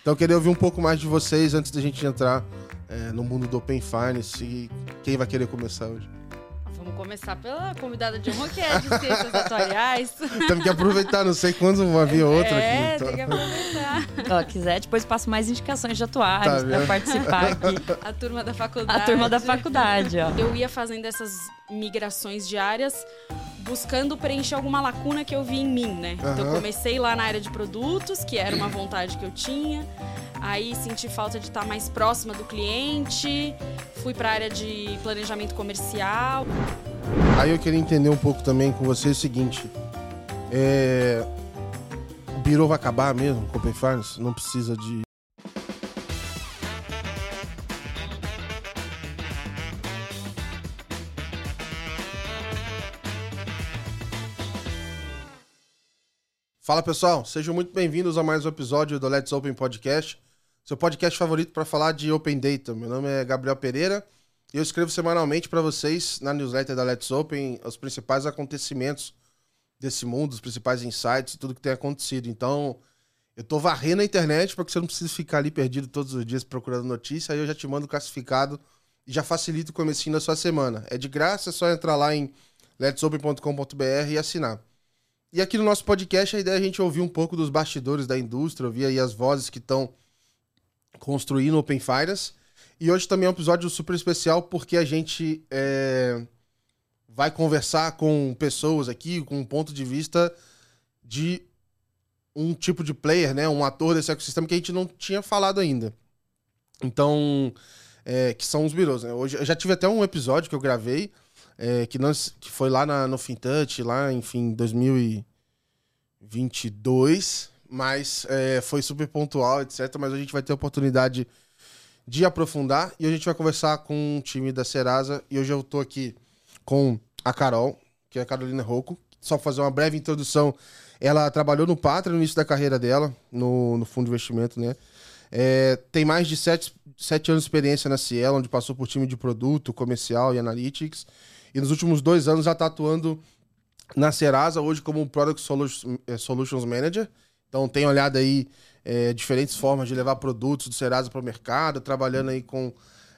Então eu queria ouvir um pouco mais de vocês antes da gente entrar é, no mundo do Open Finance. E quem vai querer começar hoje? Vamos começar pela convidada de honra, que é de ciências atuariais. Temos que aproveitar, não sei quando vai vir outra é, aqui. Então. tem que aproveitar. Ó, quiser, depois passo mais indicações de atuários Tá pra vendo? participar aqui. A turma da faculdade. A turma da faculdade, ó. Eu ia fazendo essas migrações diárias buscando preencher alguma lacuna que eu vi em mim, né? Então eu comecei lá na área de produtos, que era uma vontade que eu tinha. Aí senti falta de estar mais próxima do cliente. Fui para a área de planejamento comercial. Aí eu queria entender um pouco também com você o seguinte. É... O Biro vai acabar mesmo com o? Não precisa de. Fala pessoal, sejam muito bem-vindos a mais um episódio do Let's Open Podcast, seu podcast favorito para falar de Open Data. Meu nome é Gabriel Pereira e eu escrevo semanalmente para vocês na newsletter da Let's Open os principais acontecimentos desse mundo, os principais insights e tudo que tem acontecido. Então, eu tô varrendo a internet para que você não precise ficar ali perdido todos os dias procurando notícia, aí eu já te mando classificado e já facilita o comecinho da sua semana. É de graça, é só entrar lá em letsopen.com.br e assinar. E aqui no nosso podcast a ideia é a gente ouvir um pouco dos bastidores da indústria, ouvir aí as vozes que estão construindo Open Finance. E hoje também é um episódio super especial porque a gente é, vai conversar com pessoas aqui com um ponto de vista de um tipo de player, né? Um ator desse ecossistema que a gente não tinha falado ainda. Então, é, que são os birôs, né? Hoje, eu já tive até um episódio que eu gravei é, que, nós, que foi lá na, no Fintouch, lá, enfim, 2022, mas é, foi super pontual, etc. Mas a gente vai ter a oportunidade de aprofundar e a gente vai conversar com um time da Serasa. E hoje eu tô aqui com a Carol, que é a Carolina Rocco. Só fazer uma breve introdução. Ela trabalhou no Patra no início da carreira dela, no, no fundo de investimento, né? É, tem mais de sete, sete anos de experiência na Cielo, onde passou por time de produto, comercial e analytics. E nos últimos dois anos já está atuando na Serasa, hoje como Product eh, Solutions Manager. Então tem olhado aí eh, diferentes formas de levar produtos do Serasa para o mercado, trabalhando aí com,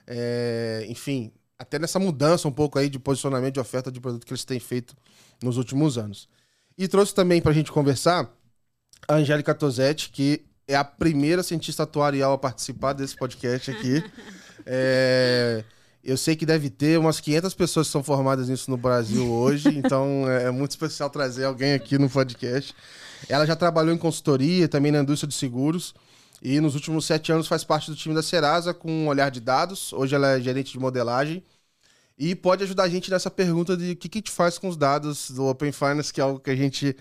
eh, enfim, até nessa mudança um pouco aí de posicionamento de oferta de produto que eles têm feito nos últimos anos. E trouxe também para a gente conversar a Angélica Tosetti, que é a primeira cientista atuarial a participar desse podcast aqui. É, eu sei que deve ter umas 500 pessoas que são formadas nisso no Brasil hoje, então é muito especial trazer alguém aqui no podcast. Ela já trabalhou em consultoria, também na indústria de seguros, e nos últimos sete anos faz parte do time da Serasa com um olhar de dados. Hoje ela é gerente de modelagem e pode ajudar a gente nessa pergunta de o que, que a gente faz com os dados do Open Finance, que é algo que a gente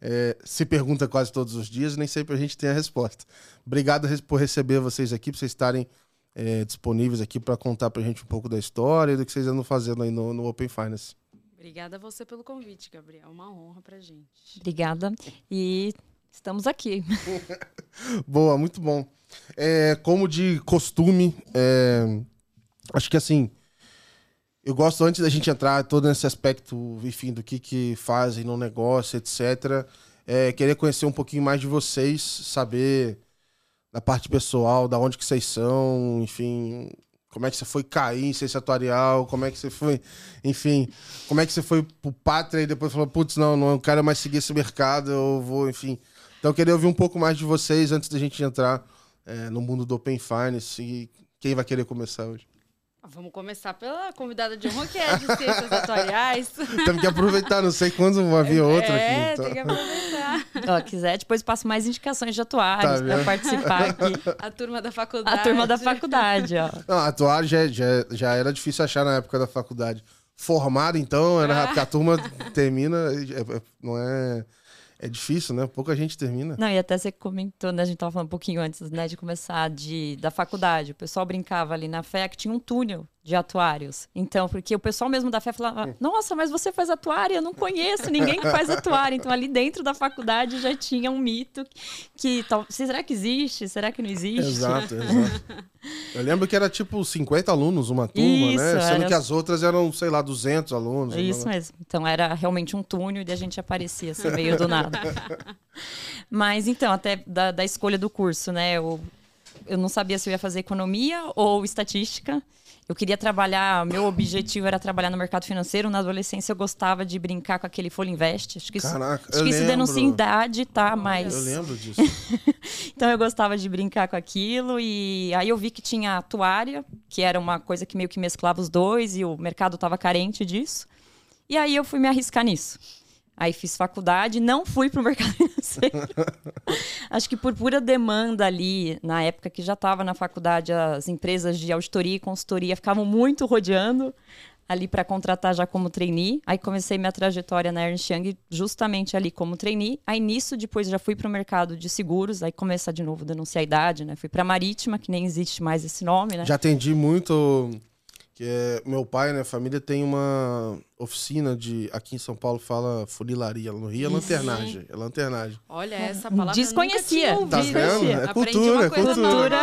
é, se pergunta quase todos os dias e nem sempre a gente tem a resposta. Obrigado por receber vocês aqui, por vocês estarem é, disponíveis aqui para contar para a gente um pouco da história e do que vocês andam fazendo aí no, no Open Finance. Obrigada a você pelo convite, Gabriel. Uma honra pra gente. Obrigada. E estamos aqui. Boa, muito bom. É, como de costume, é, acho que assim, eu gosto antes da gente entrar todo nesse aspecto, enfim, do que que fazem no negócio, etc. É, querer conhecer um pouquinho mais de vocês, saber da parte pessoal, da onde que vocês são, enfim, como é que você foi cair em ciência atuarial, como é que você foi, enfim, como é que você foi pro Pátria e depois falou, putz, não, não quero mais seguir esse mercado, eu vou, enfim. Então eu queria ouvir um pouco mais de vocês antes da gente entrar é, no mundo do Open Finance e quem vai querer começar hoje. Vamos começar pela convidada de honra, que é de ciências atuariais. Temos que aproveitar, não sei quando vai vir outra é, aqui. então. tem que aproveitar. Ó, quiser, depois passo mais indicações de atuários Tá pra vendo? participar aqui. A turma da faculdade. A turma da faculdade, ó. Não, atuar já, já, já era difícil achar na época da faculdade. Formado, então, era Ah. porque a turma termina, é- é- não é... É difícil, né? Pouca gente termina. Não, e até você comentou, né? A gente tava falando um pouquinho antes, né, de começar de, da faculdade. O pessoal brincava ali na fé que tinha um túnel de atuários. Então, porque o pessoal mesmo da fé falava: Nossa, mas você faz atuário? Eu não conheço ninguém que faz atuário. Então, ali dentro da faculdade já tinha um mito que. Será que existe? Será que não existe? Exato, exato. Eu lembro que era tipo 50 alunos uma turma, Isso, né? Sendo era- que as outras eram, sei lá, 200 alunos. Isso mesmo. Então era realmente um túnel e a gente aparecia assim, meio do nada. Mas então, até da, da escolha do curso, né? Eu eu não sabia se eu ia fazer economia ou estatística. Eu queria trabalhar, meu objetivo era trabalhar no mercado financeiro. Na adolescência eu gostava de brincar com aquele Folha Invest. Acho que isso, Caraca, acho eu que isso denuncia idade, tá? Mas Eu lembro disso. então eu gostava de brincar com aquilo e aí eu vi que tinha atuária, que era uma coisa que meio que mesclava os dois e o mercado estava carente disso. E aí eu fui me arriscar nisso. Aí fiz faculdade, não fui para o mercado financeiro. Acho que por pura demanda ali, na época que já estava na faculdade, as empresas de auditoria e consultoria ficavam muito rodeando ali para contratar já como trainee. Aí comecei minha trajetória na Ernst Young justamente ali como trainee. Aí nisso depois já fui para o mercado de seguros, aí começar de novo a denunciar a idade, né? Fui para Marítima, que nem existe mais esse nome, né? Já atendi muito. Que é, meu pai, né? Família tem uma oficina de. Aqui em São Paulo fala funilaria. No Rio é lanternagem. É lanternagem. Olha, essa palavra Desconhecia. Tá tinha ouvido. vendo? É Aprendi cultura, uma é coisa cultura.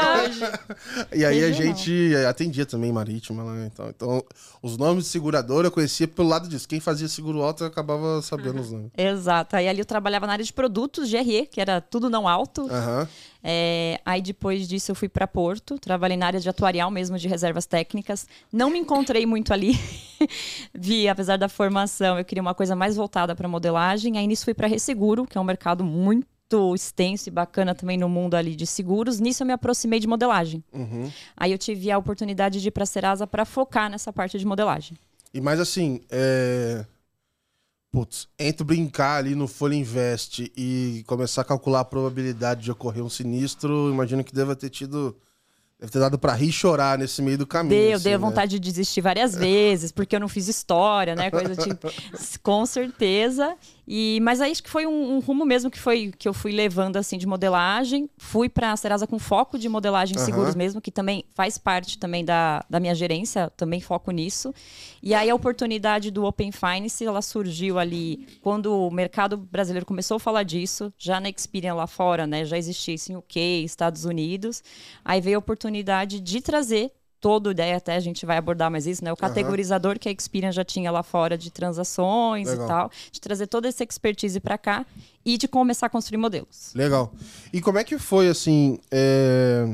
E aí a gente atendia também marítima lá. Então, então, os nomes de seguradora eu conhecia pelo lado disso. Quem fazia seguro alto eu acabava sabendo os nomes. Exato. Aí ali eu trabalhava na área de produtos, GRE, que era tudo não alto. Aham. É, aí depois disso eu fui para Porto, trabalhei na área de atuarial mesmo, de reservas técnicas. Não me encontrei muito ali. Vi, apesar da formação, eu queria uma coisa mais voltada para modelagem. Aí nisso fui para Resseguro, que é um mercado muito extenso e bacana também no mundo ali de seguros. Nisso eu me aproximei de modelagem. Uhum. Aí eu tive a oportunidade de ir para Serasa para focar nessa parte de modelagem. E mais assim, é. Putz, entre brincar ali no Folha Invest e começar a calcular a probabilidade de ocorrer um sinistro, imagino que deva ter tido. Deve ter dado pra rir e chorar nesse meio do caminho. Deu, assim, deu né? vontade de desistir várias vezes, porque eu não fiz história, né? Coisa tipo. Com certeza. E, mas aí acho que foi um, um rumo mesmo que foi que eu fui levando assim de modelagem. Fui para a Serasa com foco de modelagem em Aham. seguros mesmo, que também faz parte também da, da minha gerência, também foco nisso. E aí a oportunidade do Open Finance, ela surgiu ali quando o mercado brasileiro começou a falar disso, já na Experian lá fora, né? Já existia isso em UK, Estados Unidos. Aí veio a oportunidade de trazer todo, daí até a gente vai abordar mais isso, né? O categorizador que a Experian já tinha lá fora de transações Legal. e tal, de trazer toda essa expertise para cá e de começar a construir modelos. Legal. E como é que foi, assim, é,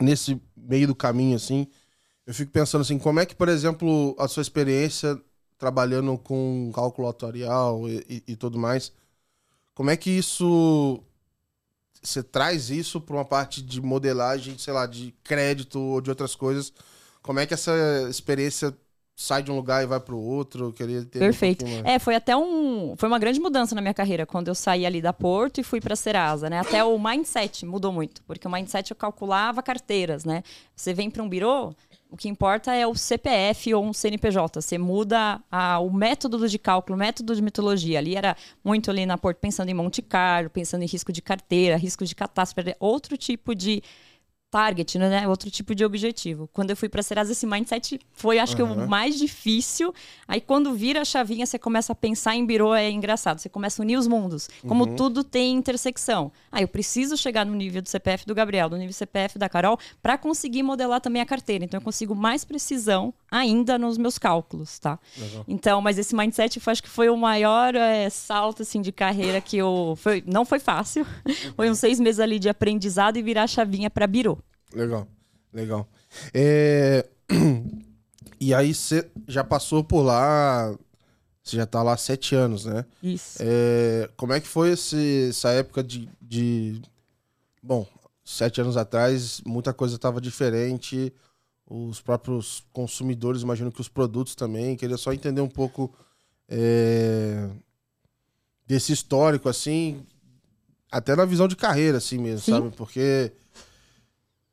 nesse meio do caminho, assim, eu fico pensando assim, como é que, por exemplo, a sua experiência trabalhando com cálculo atuarial e, e- e tudo mais, como é que isso, você traz isso para uma parte de modelagem, sei lá, de crédito ou de outras coisas, como é que essa experiência sai de um lugar e vai para o outro? Eu queria ter Perfeito. Um. É, foi até um. Foi uma grande mudança na minha carreira quando eu saí ali da Porto e fui para Serasa, né? Até o mindset mudou muito, porque o mindset eu calculava carteiras, né? Você vem para um birô, o que importa é o CPF ou um CNPJ. Você muda a- o método de cálculo, o método de metodologia. Ali era muito ali na Porto pensando em Monte Carlo, pensando em risco de carteira, risco de catástrofe, outro tipo de target, né? Outro tipo de objetivo. Quando eu fui para Serasa, esse mindset foi, acho que, Aham. o mais difícil. Aí, quando vira a chavinha, você começa a pensar em birô, é engraçado. Você começa a unir os mundos. Como Uhum. tudo tem intersecção. Ah, eu preciso chegar no nível do CPF do Gabriel, no nível CPF da Carol, para conseguir modelar também a carteira. Então, eu consigo mais precisão ainda nos meus cálculos, tá? Legal. Então, mas esse mindset foi, acho que foi o maior é, salto assim, de carreira que eu. Foi, não foi fácil. Foi uns seis meses ali de aprendizado e virar a chavinha para birô. Legal, legal. É, E aí você já passou por lá, você já tá lá há sete anos, né? Isso. É, Como é que foi esse- essa época de, de- Bom, sete anos atrás muita coisa estava diferente, os próprios consumidores, imagino que os produtos também. Queria só entender um pouco é, desse histórico, assim, até na visão de carreira, assim mesmo, Sim. sabe? Porque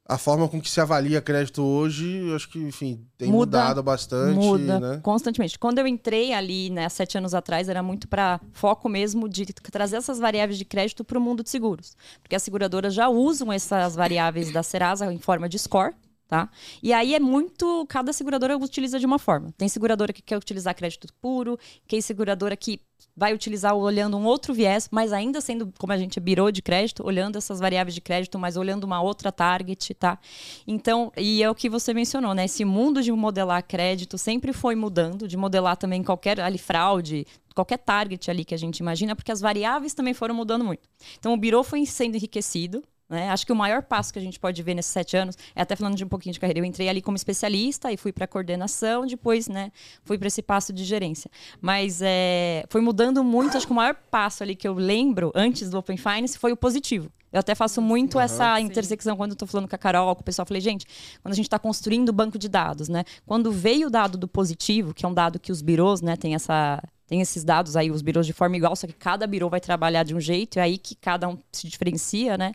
a forma com que se avalia crédito hoje, eu acho que, enfim, tem Muda, mudado bastante, Muda né? constantemente. Quando eu entrei ali, né, sete anos atrás, era muito para foco mesmo de trazer essas variáveis de crédito para o mundo de seguros. Porque as seguradoras já usam essas variáveis da Serasa em forma de score. Tá? E aí é muito. Cada seguradora utiliza de uma forma. Tem seguradora que quer utilizar crédito puro, tem seguradora que vai utilizar olhando um outro viés, mas ainda sendo, como a gente birou de crédito, olhando essas variáveis de crédito, mas olhando uma outra target, tá? Então, e é o que você mencionou, né? Esse mundo de modelar crédito sempre foi mudando, de modelar também qualquer ali fraude, qualquer target ali que a gente imagina, porque as variáveis também foram mudando muito. Então, o birô foi sendo enriquecido, Né? Acho que o maior passo que a gente pode ver nesses sete anos, é até falando de um pouquinho de carreira, eu entrei ali como especialista e fui para coordenação, depois né, fui para esse passo de gerência. Mas é, foi mudando muito, acho que o maior passo ali que eu lembro antes do Open Finance foi o positivo. Eu até faço muito uhum, essa sim. intersecção quando eu estou falando com a Carol, com o pessoal. Eu falei, gente, quando a gente está construindo o banco de dados, né? Quando veio o dado do positivo, que é um dado que os birôs, né, tem essa tem esses dados aí, os birôs de forma igual, só que cada birô vai trabalhar de um jeito, é aí que cada um se diferencia, né?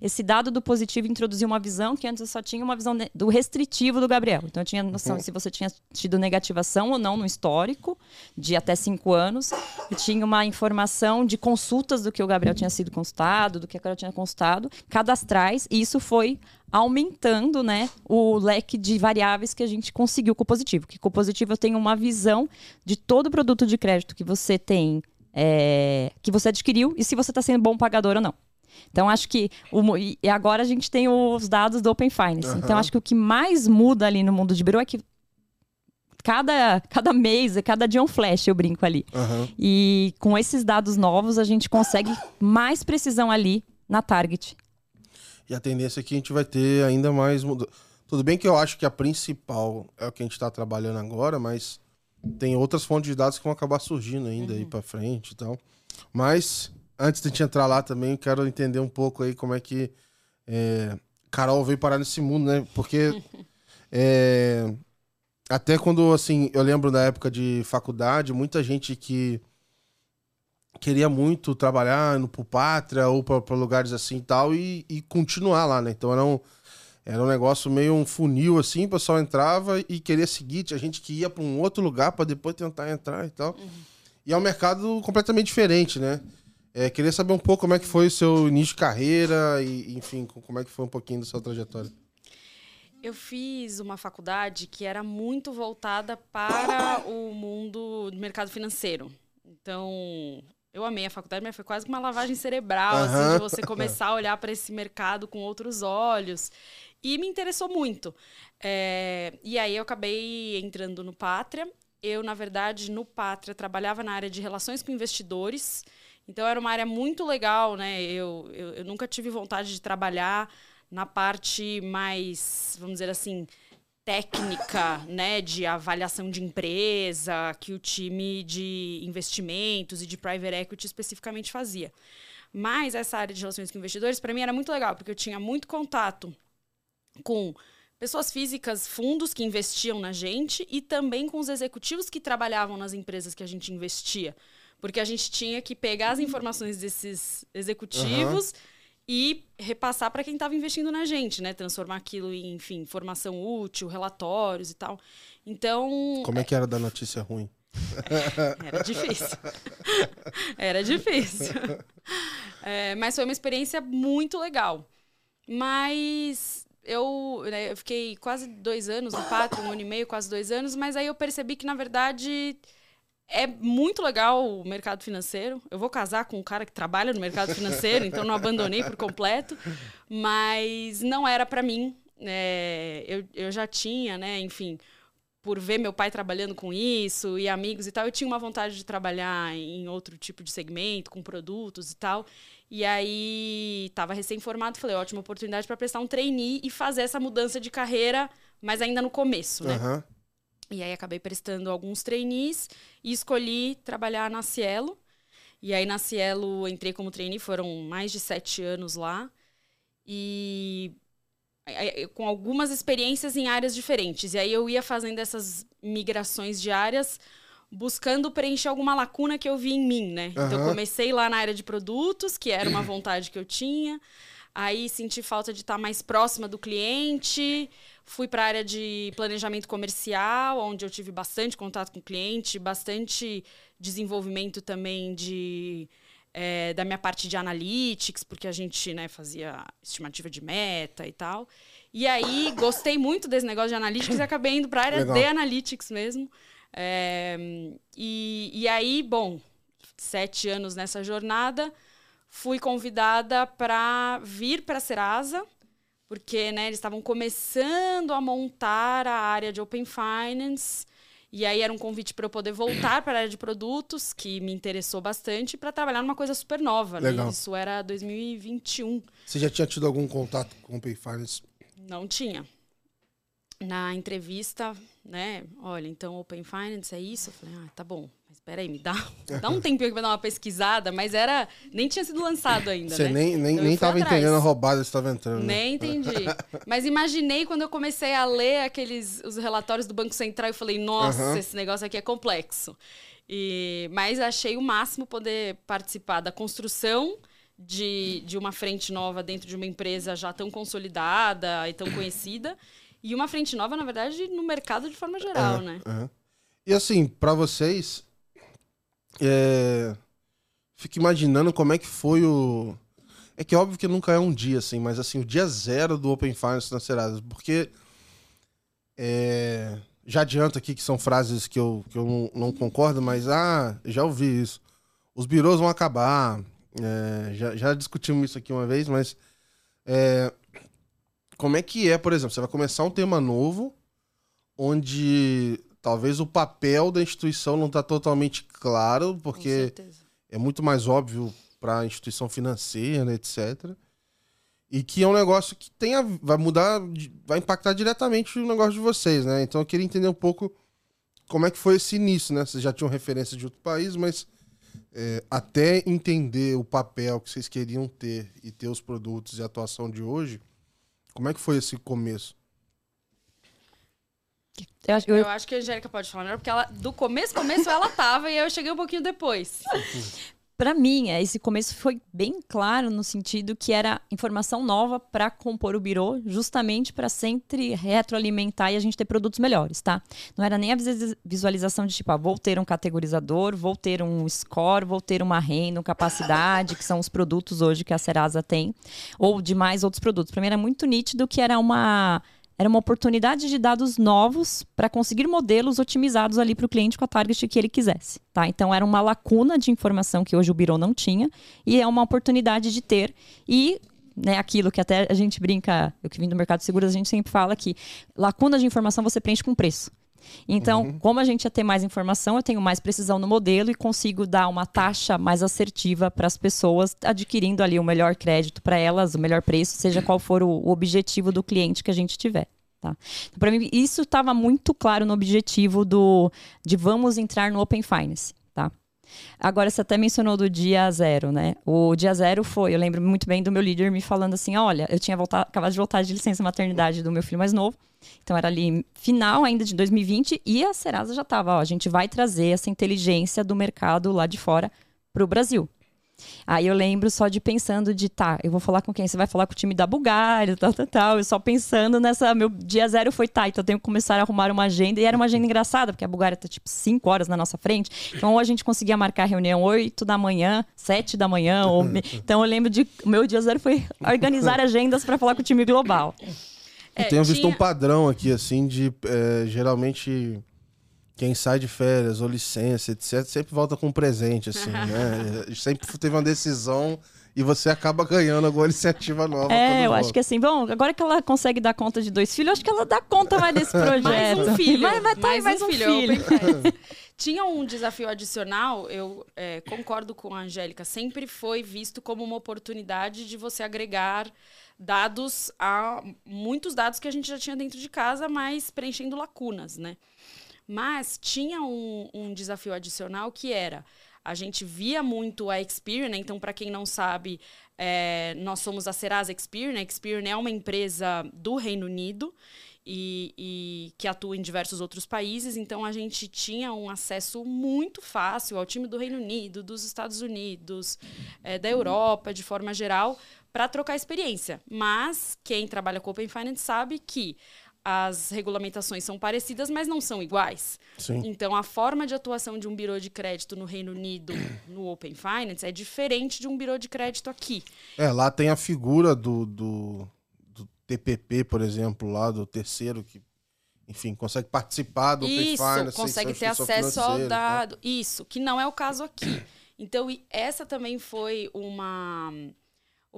Esse dado do positivo introduziu uma visão que antes eu só tinha uma visão do restritivo do Gabriel. Então eu tinha noção uhum. se você tinha tido negativação ou não no histórico, de até cinco anos, e tinha uma informação de consultas do que o Gabriel tinha sido consultado, do que a Carol tinha consultado, cadastrais, e isso foi aumentando né, o leque de variáveis que a gente conseguiu com o positivo. Que com o positivo eu tenho uma visão de todo produto de crédito que você tem, é, que você adquiriu e se você está sendo bom pagador ou não. Então, acho que. O, e agora a gente tem os dados do Open Finance. Uhum. Então, acho que o que mais muda ali no mundo de Bureau é que cada, cada mês, cada dia é um flash, eu brinco ali. Uhum. E com esses dados novos, a gente consegue mais precisão ali na target. E a tendência é que a gente vai ter ainda mais mudança. Tudo bem que eu acho que a principal é o que a gente está trabalhando agora, mas tem outras fontes de dados que vão acabar surgindo ainda uhum. aí para frente e tal. Mas antes de a gente entrar lá também, quero entender um pouco aí como é que é, Carol veio parar nesse mundo, né? Porque é, até quando, assim, eu lembro da época de faculdade, muita gente que queria muito trabalhar no pro Pátria ou para lugares assim e tal e, e, continuar lá, né? Então era um, era um negócio meio um funil assim, o pessoal entrava e queria seguir, tinha gente que ia para um outro lugar para depois tentar entrar e tal. Uhum. E é um mercado completamente diferente, né? É, queria saber um pouco como é que foi o seu início de carreira e, enfim, como é que foi um pouquinho da sua trajetória. Eu fiz uma faculdade que era muito voltada para o mundo do mercado financeiro. Então, eu amei a faculdade, mas foi quase uma lavagem cerebral, uhum. assim, de você começar a olhar para esse mercado com outros olhos. E me interessou muito. É, e aí eu acabei entrando no Pátria. Eu, na verdade, no Pátria, trabalhava na área de relações com investidores. Então, era uma área muito legal, né? Eu, eu, eu nunca tive vontade de trabalhar na parte mais, vamos dizer assim, técnica, né, de avaliação de empresa que o time de investimentos e de private equity especificamente fazia. Mas essa área de relações com investidores para mim era muito legal, porque eu tinha muito contato com pessoas físicas, fundos que investiam na gente e também com os executivos que trabalhavam nas empresas que a gente investia. Porque a gente tinha que pegar as informações desses executivos uhum e repassar para quem estava investindo na gente, né? Transformar aquilo em, enfim, informação útil, relatórios e tal. Então. Como é que era da notícia ruim? Era difícil. Era difícil. É, mas foi uma experiência muito legal. Mas eu, né, eu fiquei quase dois anos no Pátrio, um ano e meio, quase dois anos, mas aí eu percebi que, na verdade, é muito legal o mercado financeiro. Eu vou casar com um cara que trabalha no mercado financeiro, então não abandonei por completo. Mas não era para mim. É, eu, eu já tinha, né, enfim, por ver meu pai trabalhando com isso e amigos e tal, eu tinha uma vontade de trabalhar em outro tipo de segmento, com produtos e tal. E aí estava recém-formado, falei, ótima oportunidade para prestar um trainee e fazer essa mudança de carreira, mas ainda no começo, né? Uhum. E aí acabei prestando alguns trainees e escolhi trabalhar na Cielo. E aí na Cielo entrei como trainee, foram mais de sete anos lá. E com algumas experiências em áreas diferentes. E aí eu ia fazendo essas migrações diárias, buscando preencher alguma lacuna que eu vi em mim, né? Uhum. Então comecei lá na área de produtos, que era uma vontade que eu tinha. Aí senti falta de estar mais próxima do cliente. Fui para a área de planejamento comercial, onde eu tive bastante contato com o cliente, bastante desenvolvimento também de é, da minha parte de analytics, porque a gente né, fazia estimativa de meta e tal. E aí gostei muito desse negócio de analytics e acabei indo para a área Legal. de analytics mesmo. É, e, e aí, bom, sete anos nessa jornada fui convidada para vir para a Serasa, porque né, eles estavam começando a montar a área de Open Finance. E aí era um convite para eu poder voltar para a área de produtos, que me interessou bastante, para trabalhar numa coisa super nova. Né? Isso era 2021. Você já tinha tido algum contato com o Pay Finance? Não tinha. Na entrevista, né? Olha, então Open Finance é isso? Eu falei, ah, tá bom. Peraí, me dá, dá um tempinho pra dar uma pesquisada, mas era. Nem tinha sido lançado ainda. Você né? nem, nem, Então nem tava atrás. entendendo a roubada que você tava entrando. né? Nem entendi. Mas imaginei quando eu comecei a ler aqueles os relatórios do Banco Central e falei, nossa, Aham. esse negócio aqui é complexo. E, mas achei o máximo poder participar da construção de, de uma frente nova dentro de uma empresa já tão consolidada e tão conhecida. E uma frente nova, na verdade, no mercado de forma geral, né? Aham. E assim, pra vocês, é... fico imaginando como é que foi o. É que é óbvio que nunca é um dia, assim, mas assim, o dia zero do Open Finance na Serasa, porque é, já adianto aqui que são frases que eu, que eu não, não concordo, mas ah, já ouvi isso. Os birôs vão acabar. é, já, já discutimos isso aqui uma vez, mas é, como é que é, por exemplo, você vai começar um tema novo onde talvez o papel da instituição não está totalmente claro, porque é muito mais óbvio para a instituição financeira, né, etc. E que é um negócio que tem a- vai mudar, vai impactar diretamente o negócio de vocês, né? Então eu queria entender um pouco como é que foi esse início, né? Vocês já tinham referência de outro país, mas é, até entender o papel que vocês queriam ter e ter os produtos e a atuação de hoje, como é que foi esse começo? Eu acho, eu- Eu acho que a Angélica pode falar melhor, porque ela, do começo, começo, ela tava e eu cheguei um pouquinho depois. Pra mim, é, esse começo foi bem claro no sentido que era informação nova para compor o birô, justamente para sempre retroalimentar e a gente ter produtos melhores, tá? Não era nem a visualização de tipo, ah, vou ter um categorizador, vou ter um score, vou ter uma renda, uma capacidade, que são os produtos hoje que a Serasa tem, ou de mais outros produtos. Para mim era muito nítido que era uma era uma oportunidade de dados novos para conseguir modelos otimizados ali para o cliente com a target que ele quisesse. Tá? Então, era uma lacuna de informação que hoje o Biro não tinha e é uma oportunidade de ter. E né, aquilo que até a gente brinca, eu que vim do mercado de seguros, a gente sempre fala que lacuna de informação você preenche com preço. Então, como a gente ia ter mais informação, eu tenho mais precisão no modelo e consigo dar uma taxa mais assertiva para as pessoas, adquirindo ali o melhor crédito para elas, o melhor preço, seja qual for o, o objetivo do cliente que a gente tiver. Tá? Então, para mim, isso estava muito claro no objetivo do de vamos entrar no Open Finance. Agora, você até mencionou do dia zero, né? O dia zero foi, eu lembro muito bem do meu líder me falando assim: olha, eu tinha voltado, acabado de voltar de licença maternidade do meu filho mais novo. Então era ali final ainda de 2020 e a Serasa já estava, ó, a gente vai trazer essa inteligência do mercado lá de fora para o Brasil. Aí eu lembro só de pensando de, tá, eu vou falar com quem? Você vai falar com o time da Bulgária, tal, tal, tal. Eu só pensando nessa, meu dia zero foi, tá, então eu tenho que começar a arrumar uma agenda. E era uma agenda engraçada, porque a Bulgária tá tipo cinco horas na nossa frente. Então ou a gente conseguia marcar reunião 8 da manhã, 7 da manhã. Ou Então eu lembro de, o meu dia zero foi organizar agendas para falar com o time global. É, eu tenho visto tinha- um padrão aqui, assim, de é, geralmente quem sai de férias ou licença, etc., sempre volta com um presente, assim, né? Sempre teve uma decisão e você acaba ganhando alguma iniciativa nova. É, eu acho que assim, bom, agora que ela consegue dar conta de dois filhos, eu acho que ela dá conta mais desse projeto. Mais um filho. Vai, vai tá aí mais, um filho. Open Finance. Tinha um desafio adicional, eu é, concordo com a Angélica, sempre foi visto como uma oportunidade de você agregar dados a muitos dados que a gente já tinha dentro de casa, mas preenchendo lacunas, né? Mas tinha um, um desafio adicional que era a gente via muito a Experian, né? então para quem não sabe, é, nós somos a Serasa Experian. A Experian é uma empresa do Reino Unido e, e que atua em diversos outros países. Então a gente tinha um acesso muito fácil ao time do Reino Unido, dos Estados Unidos, é, da Europa, de forma geral, para trocar experiência. Mas quem trabalha com Open Finance sabe que as regulamentações são parecidas, mas não são iguais. Sim. Então, a forma de atuação de um birô de crédito no Reino Unido, no Open Finance, é diferente de um birô de crédito aqui. É, lá tem a figura do, do, do TPP, por exemplo, lá do terceiro, que, enfim, consegue participar do Open Isso, Finance. sem consegue ter acesso ao tal. dado. Isso, que não é o caso aqui. Então, essa também foi uma,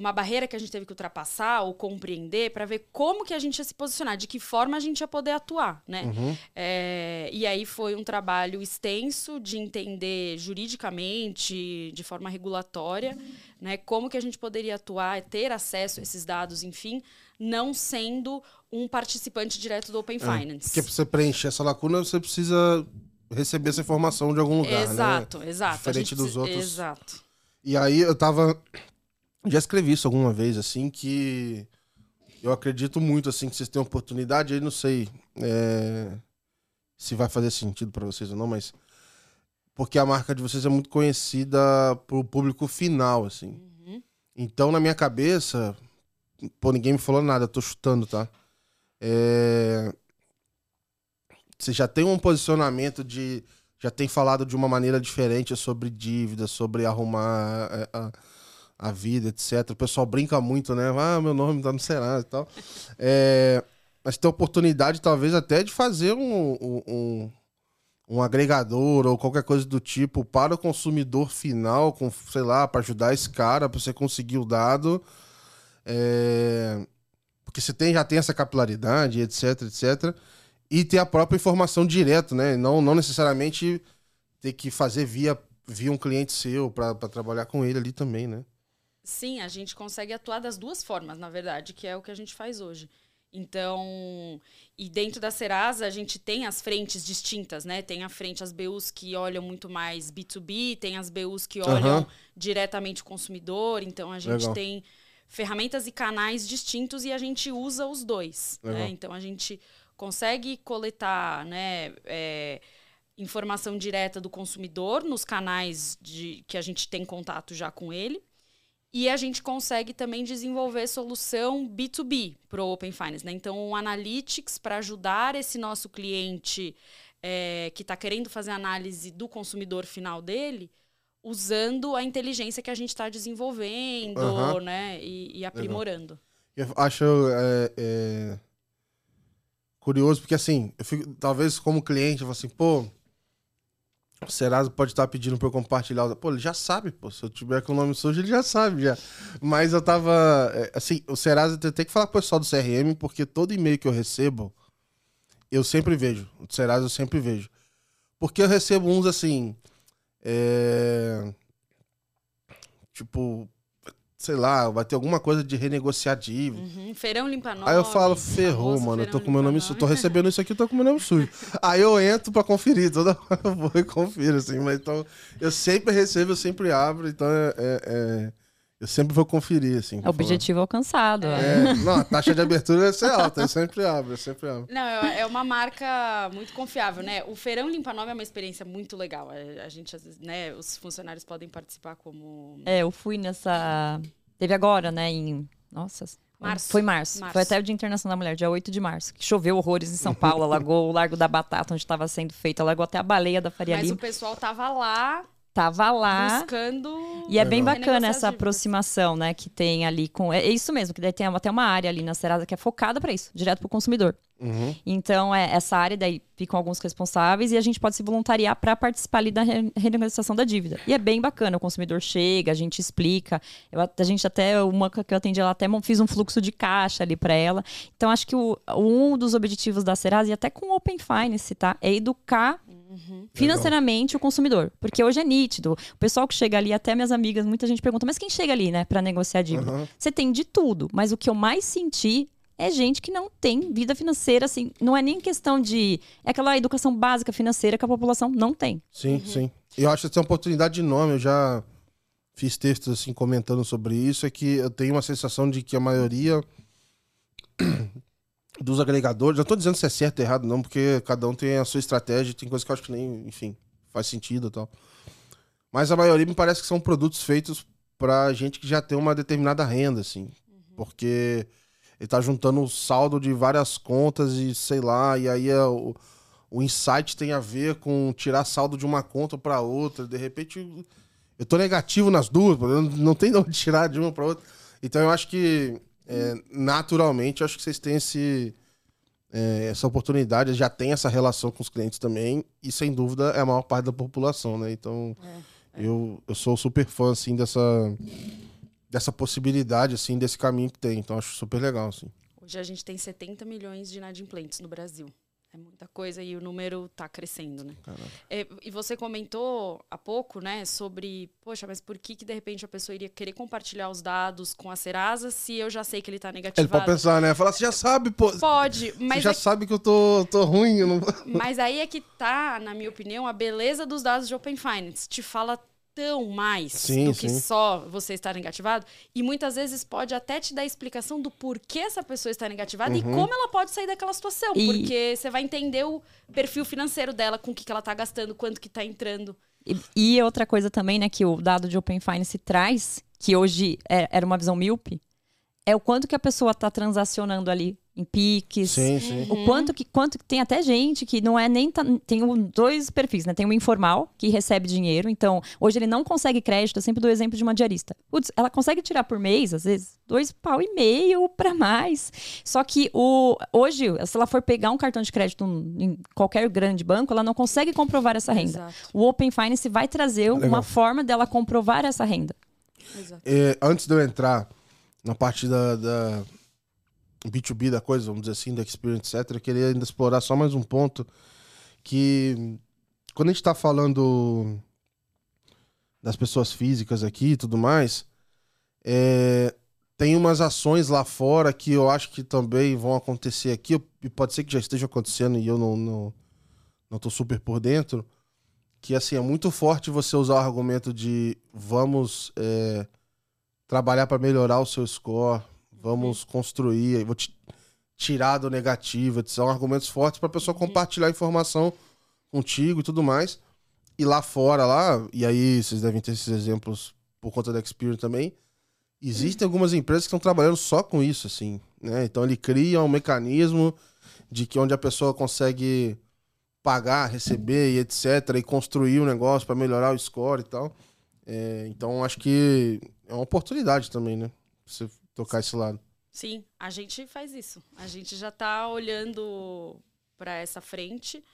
uma barreira que a gente teve que ultrapassar ou compreender para ver como que a gente ia se posicionar, de que forma a gente ia poder atuar, né? Uhum. É, e aí foi um trabalho extenso de entender juridicamente, de forma regulatória, né? Como que a gente poderia atuar, ter acesso a esses dados, enfim, não sendo um participante direto do Open Finance. Porque pra você preencher essa lacuna, você precisa receber essa informação de algum lugar, exato, né? exato. A Diferente gente dos outros. Exato. E aí eu tava. Já escrevi isso alguma vez, assim, que eu acredito muito, assim, que vocês têm oportunidade, aí não sei é, se vai fazer sentido pra vocês ou não, mas. Porque a marca de vocês é muito conhecida pro público final, assim. Uhum. Então, na minha cabeça, pô, ninguém me falou nada, eu tô chutando, tá? É... Você já tem um posicionamento de. Já tem falado de uma maneira diferente sobre dívida, sobre arrumar é, a, a vida, etc. O pessoal brinca muito, né? Ah, meu nome tá no Serasa e tal. É... Mas tem oportunidade, talvez, até de fazer um, um, um, agregador ou qualquer coisa do tipo para o consumidor final, com, sei lá, para ajudar esse cara, para você conseguir o dado. É, Porque você tem, já tem essa capilaridade, etc, etc. E ter a própria informação direto, né? Não, não necessariamente ter que fazer via, via um cliente seu para trabalhar com ele ali também, né? Sim, a gente consegue atuar das duas formas, na verdade, que é o que a gente faz hoje. Então, e dentro da Serasa a gente tem as frentes distintas, né? Tem a frente as BUs que olham muito mais B2B, tem as BUs que olham Aham. diretamente o consumidor. Então a gente Legal. tem ferramentas e canais distintos e a gente usa os dois. né? Então a gente consegue coletar, né? é, informação direta do consumidor nos canais de, que a gente tem contato já com ele. E a gente consegue também desenvolver solução B2B para o Open Finance. Né? Então, um analytics para ajudar esse nosso cliente é, que está querendo fazer análise do consumidor final dele, usando a inteligência que a gente está desenvolvendo Aham. né? e, e aprimorando. Eu acho é, é, curioso, porque assim, eu fico, talvez como cliente, eu falo assim, pô, o Serasa pode estar pedindo pra eu compartilhar. Pô, ele já sabe, pô. Se eu tiver com o nome sujo, ele já sabe já. Mas eu tava. é, Assim, o Serasa tem que falar com o pessoal do CRM, porque todo e-mail que eu recebo, eu sempre vejo. O Serasa eu sempre vejo. Porque eu recebo uns assim. é, Tipo, sei lá, vai ter alguma coisa de renegociar dívida. Uhum. Feirão limpa nome. Aí eu falo, ferrou, mano. Eu tô com meu nome sujo. Tô recebendo isso aqui, tô com meu nome sujo. Aí eu entro pra conferir. Toda hora eu vou e confiro, assim. Mas então, eu sempre recebo, eu sempre abro. Então, é, é- é- eu sempre vou conferir, assim. É objetivo alcançado. falar. é. É, não, a taxa de abertura ser alta. Eu sempre abro, eu sempre abro. Não, é é uma marca muito confiável, né? O Feirão Limpa Nome é uma experiência muito legal. A a gente, às vezes, né, os funcionários podem participar como. É, eu fui nessa. Teve agora, né? Em. Nossa. Março. Foi março. Março. Foi até o Dia Internacional da Mulher, dia 8 de março. Que choveu horrores em São Paulo, alagou o Largo da Batata, onde estava sendo feito, alagou até a baleia da Faria Mas Lima. o pessoal tava lá Tava lá. buscando. E é bem bacana essa aproximação, né, que tem ali com. É isso mesmo, que daí tem até uma área ali na Serasa que é focada para isso, direto para o consumidor. Uhum. Então, é, essa área daí ficam alguns responsáveis e a gente pode se voluntariar para participar ali da re- renegociação da dívida. E é bem bacana, o consumidor chega, a gente explica. Eu, a gente até, uma que eu atendi, ela até fiz um fluxo de caixa ali para ela. Então, acho que o- um dos objetivos da Serasa, e até com o Open Finance, tá? É educar financeiramente o consumidor. Porque hoje é nítido. O pessoal que chega ali, até minhas amigas, muita gente pergunta, mas quem chega ali, né, para negociar a dívida? Aham. Você tem de tudo, mas o que eu mais senti é gente que não tem vida financeira, assim, não é nem questão de. É aquela educação básica financeira que a população não tem. Sim, sim. E eu acho que essa é uma oportunidade de nome. Eu já fiz textos assim comentando sobre isso. É que eu tenho uma sensação de que a maioria dos agregadores, não tô dizendo se é certo ou errado, não, porque cada um tem a sua estratégia, tem coisas que eu acho que nem, enfim, faz sentido e tal. Mas a maioria me parece que são produtos feitos pra gente que já tem uma determinada renda, assim. Porque ele tá juntando o saldo de várias contas e sei lá, e aí é o, o insight tem a ver com tirar saldo de uma conta para outra. De repente, eu tô negativo nas duas, não tem de onde tirar de uma para outra. Então eu acho que, é, naturalmente, eu acho que vocês têm esse, é, essa oportunidade, já tem essa relação com os clientes também, e sem dúvida é a maior parte da população, né? Então eu, eu sou super fã, assim, dessa, dessa possibilidade, assim, desse caminho que tem. Então, acho super legal, assim. Hoje a gente tem 70 milhões de inadimplentes no Brasil. É muita coisa e o número está crescendo, né? É, e você comentou há pouco, né, sobre, poxa, mas por que que de repente a pessoa iria querer compartilhar os dados com a Serasa se eu já sei que ele está negativado? Ele pode pensar, né? Falar, você já sabe, pô. Pode, mas Você já é- sabe que eu tô, tô ruim. não... Mas aí é que tá, na minha opinião, a beleza dos dados de Open Finance. Te fala tão mais Sim, do que sim. só você estar negativado. E muitas vezes pode até te dar explicação do porquê essa pessoa está negativada e Uhum. como ela pode sair daquela situação. E- Porque você vai entender o perfil financeiro dela, com o que, que ela tá gastando, quanto que tá entrando. E, e outra coisa também, né, que o dado de Open Finance traz, que hoje é- era uma visão míope, é o quanto que a pessoa está transacionando ali em piques. Sim, sim. O quanto que, quanto que tem até gente que não é nem. tá- tem um- dois perfis, né? Tem o informal, que recebe dinheiro. Então, hoje ele não consegue crédito. Eu sempre dou o exemplo de uma diarista. Putz, ela consegue tirar por mês, às vezes, dois pau e meio para mais. Só que o, hoje, se ela for pegar um cartão de crédito em qualquer grande banco, ela não consegue comprovar essa renda. Exato. O Open Finance vai trazer Legal. uma forma dela comprovar essa renda. Exato. É, antes de eu entrar na parte da, da B2B da coisa, vamos dizer assim, da experience, etc., eu queria ainda explorar só mais um ponto que quando a gente tá falando das pessoas físicas aqui e tudo mais, é, tem umas ações lá fora que eu acho que também vão acontecer aqui, e pode ser que já esteja acontecendo e eu não, não, não tô super por dentro, que assim, é muito forte você usar o argumento de vamos é, trabalhar para melhorar o seu score, vamos construir, vou te tirar do negativo, são argumentos fortes para a pessoa compartilhar informação contigo e tudo mais. E lá fora, lá, e aí vocês devem ter esses exemplos por conta da Experience também, existem algumas empresas que estão trabalhando só com isso, assim, né? Então ele cria um mecanismo de que onde a pessoa consegue pagar, receber e etc, e construir um negócio para melhorar o score e tal. É, então acho que é uma oportunidade também, né? Você tocar esse lado. Sim, a gente faz isso. A gente já está olhando para essa frente.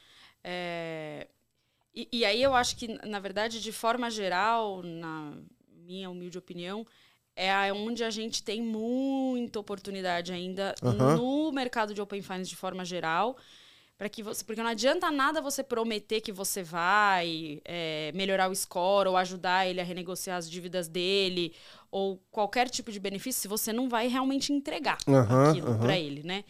É, E, e aí eu acho que, na verdade, de forma geral, na minha humilde opinião, é onde a gente tem muita oportunidade ainda Aham. no mercado de Open Finance de forma geral. Para que você, porque não adianta nada você prometer que você vai é, melhorar o score ou ajudar ele a renegociar as dívidas dele ou qualquer tipo de benefício se você não vai realmente entregar Aham, aquilo aham. para ele, né?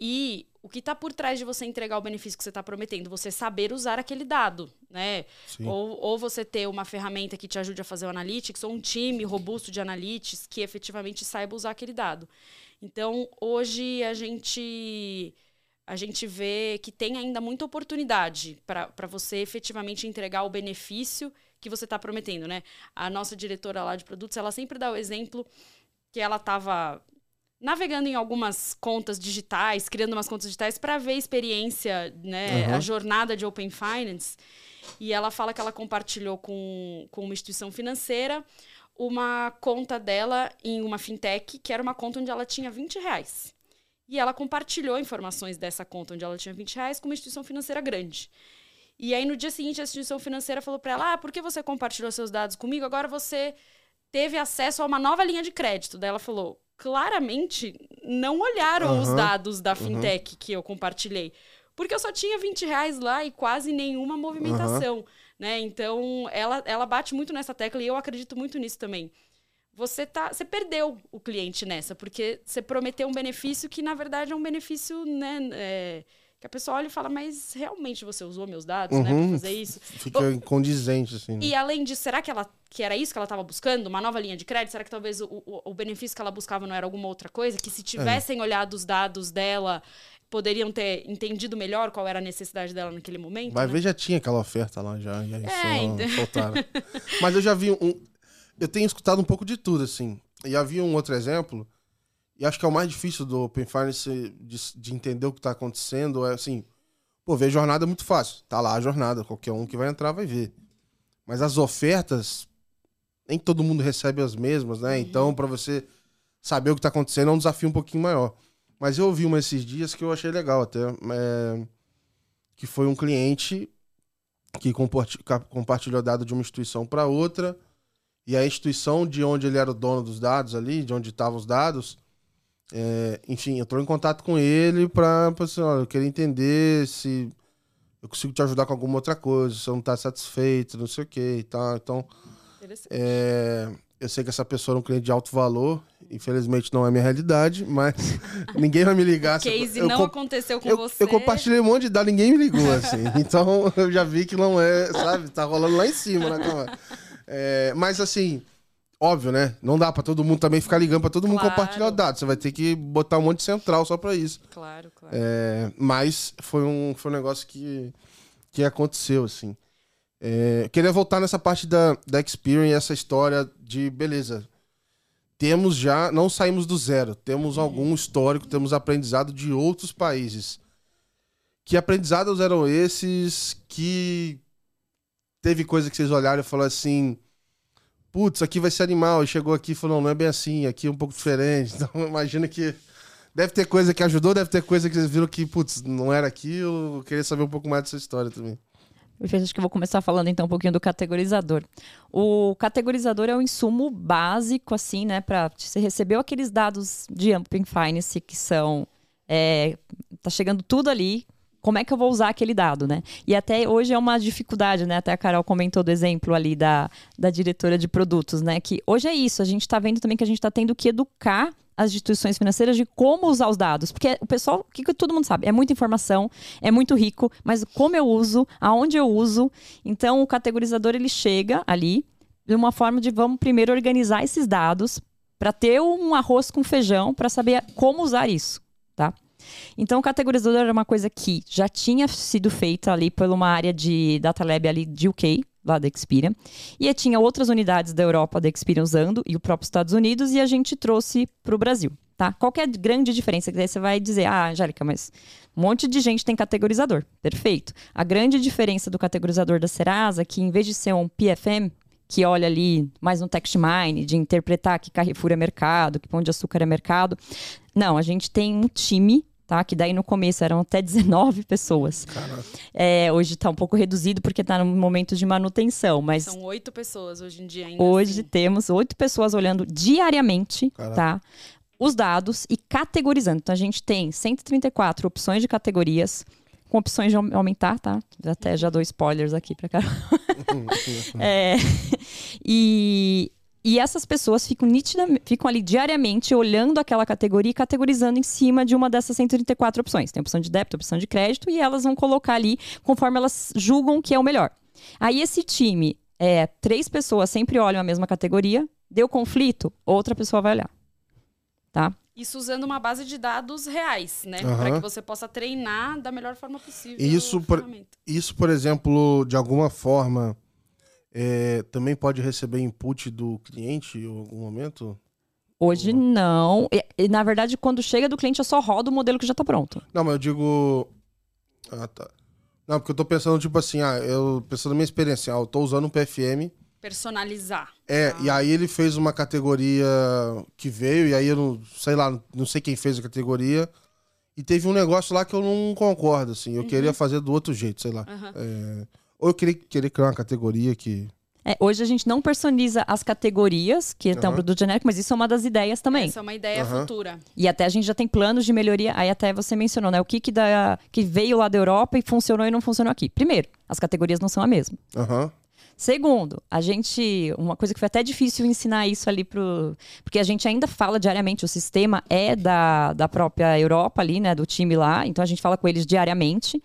E o que está por trás de você entregar o benefício que você está prometendo? Você saber usar aquele dado, né? Sim. Ou, ou você ter uma ferramenta que te ajude a fazer o analytics, ou um time robusto de analytics que efetivamente saiba usar aquele dado. Então, hoje a gente a gente vê que tem ainda muita oportunidade para você efetivamente entregar o benefício que você está prometendo, né? A nossa diretora lá de produtos, ela sempre dá o exemplo que ela estava navegando em algumas contas digitais, criando umas contas digitais para ver a experiência, né, Aham. a jornada de Open Finance. E ela fala que ela compartilhou com, com uma instituição financeira uma conta dela em uma fintech, que era uma conta onde ela tinha 20 reais. E ela compartilhou informações dessa conta onde ela tinha 20 reais com uma instituição financeira grande. E aí, no dia seguinte, a instituição financeira falou para ela: Ah, por que você compartilhou seus dados comigo? Agora você teve acesso a uma nova linha de crédito. Daí ela falou: claramente não olharam os Aham, dados da fintech que eu compartilhei. Porque eu só tinha 20 reais lá e quase nenhuma movimentação. Né? Então, ela, ela bate muito nessa tecla e eu acredito muito nisso também. Você, tá, você perdeu o cliente nessa, porque você prometeu um benefício que, na verdade, é um benefício né, é, que a pessoa olha e fala, mas realmente você usou meus dados né, Uhum. para fazer isso? Fica incondizente, assim. né? E além disso, será que, ela, que era isso que ela estava buscando? Uma nova linha de crédito? Será que talvez o, o, o benefício que ela buscava não era alguma outra coisa? Que se tivessem olhado os dados dela, poderiam ter entendido melhor qual era a necessidade dela naquele momento? Vai né? ver, já tinha aquela oferta lá, já. E aí É, então. soltaram. Mas eu já vi um. Eu tenho escutado um pouco de tudo, assim. E já vi um outro exemplo, e acho que é o mais difícil do Open Finance de, de entender o que tá acontecendo. É assim, pô, ver jornada é muito fácil. Tá lá a jornada, qualquer um que vai entrar vai ver. Mas as ofertas, nem todo mundo recebe as mesmas, né? Então, pra você saber o que tá acontecendo, é um desafio um pouquinho maior. Mas eu ouvi uma esses dias que eu achei legal até. é, que foi um cliente que compartilhou dado de uma instituição para outra E a instituição de onde ele era o dono dos dados ali, de onde estavam os dados, é, enfim, entrou em contato com ele para assim, olha, eu queria entender se eu consigo te ajudar com alguma outra coisa, se eu não tá satisfeito, não sei o que e tal. Então, é, eu sei que essa pessoa é um cliente de alto valor, infelizmente não é minha realidade, mas ninguém vai me ligar. O case eu, não eu, aconteceu com eu, você. Eu compartilhei um monte de dados, ninguém me ligou, assim. então, eu já vi que não é, sabe, tá rolando lá em cima na cama. É, mas assim, óbvio, né? Não dá para todo mundo também ficar ligando para todo mundo claro. compartilhar dados. Você vai ter que botar um monte de central só para isso. Claro, claro. É, mas foi um, foi um negócio que, que aconteceu, assim. É, queria voltar nessa parte da, da Experience, essa história de, beleza, temos já, não saímos do zero, temos algum histórico, temos aprendizado de outros países. Que aprendizados eram esses que teve coisa que vocês olharam e falaram assim: putz, aqui vai ser animal. E chegou aqui e falou: não, não é bem assim, aqui é um pouco diferente. Então, imagina que. Deve ter coisa que ajudou, deve ter coisa que vocês viram que, putz, não era aquilo. Eu queria saber um pouco mais dessa história também. Perfeito, acho que eu vou começar falando então um pouquinho do categorizador. O categorizador é o insumo básico, assim, né, para você recebeu aqueles dados de Amping Finance que são é, tá chegando tudo ali, como é que eu vou usar aquele dado, né? E até hoje é uma dificuldade, né? Até a Carol comentou do exemplo ali da, da diretora de produtos, né? Que hoje é isso, a gente está vendo também que a gente está tendo que educar as instituições financeiras de como usar os dados. Porque o pessoal, o que, que todo mundo sabe? É muita informação, é muito rico, mas como eu uso, aonde eu uso. Então, o categorizador ele chega ali de uma forma de vamos primeiro organizar esses dados para ter um arroz com feijão para saber como usar isso, tá? Então, o categorizador era uma coisa que já tinha sido feita ali por uma área de Data Lab ali de UK, lá da Experian. E tinha outras unidades da Europa da Experian usando, e o próprio Estados Unidos, e a gente trouxe para o Brasil. Tá? Qual é a grande diferença? Que daí você vai dizer, ah, Angélica, mas um monte de gente tem categorizador. Perfeito. A grande diferença do categorizador da Serasa é que, em vez de ser um PFM, que olha ali mais no text mine, de interpretar que Carrefour é mercado, que Pão de Açúcar é mercado. Não, a gente tem um time tá? Que daí no começo eram até 19 pessoas. É, hoje está um pouco reduzido porque está no momento de manutenção, mas... São oito pessoas hoje em dia ainda Hoje assim. temos oito pessoas olhando diariamente, Caraca. tá? Os dados e categorizando. Então a gente tem 134 opções de categorias, com opções de aumentar, tá? Até já dou spoilers aqui para Carol. é, e e essas pessoas ficam nitidamente, ficam ali diariamente olhando aquela categoria e categorizando em cima de uma dessas 134 opções. Tem opção de débito, opção de crédito, e elas vão colocar ali conforme elas julgam que é o melhor. Aí esse time, é, três pessoas sempre olham a mesma categoria, deu conflito, outra pessoa vai olhar. Tá? Isso usando uma base de dados reais, né? Uhum. Para que você possa treinar da melhor forma possível. Isso por, isso, por exemplo, de alguma forma é, também pode receber input do cliente em algum momento? Hoje não. E, e, na verdade, quando chega do cliente, eu só rodo o modelo que já está pronto. Não, mas eu digo. Ah, tá. Não, porque eu tô pensando, tipo assim, ah, eu pensando na minha experiência, ah, eu tô usando um PFM. Personalizar. É, ah. e aí ele fez uma categoria que veio, e aí eu não, sei lá, não sei quem fez a categoria. E teve um negócio lá que eu não concordo, assim. Eu uhum. queria fazer do outro jeito, sei lá. Uhum. É... Ou eu queria, queria criar uma categoria que. É, hoje a gente não personaliza as categorias que estão uhum. produto genérico, mas isso é uma das ideias também. Essa é uma ideia uhum. futura. E até a gente já tem planos de melhoria. Aí até você mencionou, né? O que, que, da, que veio lá da Europa e funcionou e não funcionou aqui. Primeiro, as categorias não são a mesma. Uhum. Segundo, a gente. Uma coisa que foi até difícil ensinar isso ali pro. Porque a gente ainda fala diariamente, o sistema é da, da própria Europa ali, né? Do time lá. Então a gente fala com eles diariamente.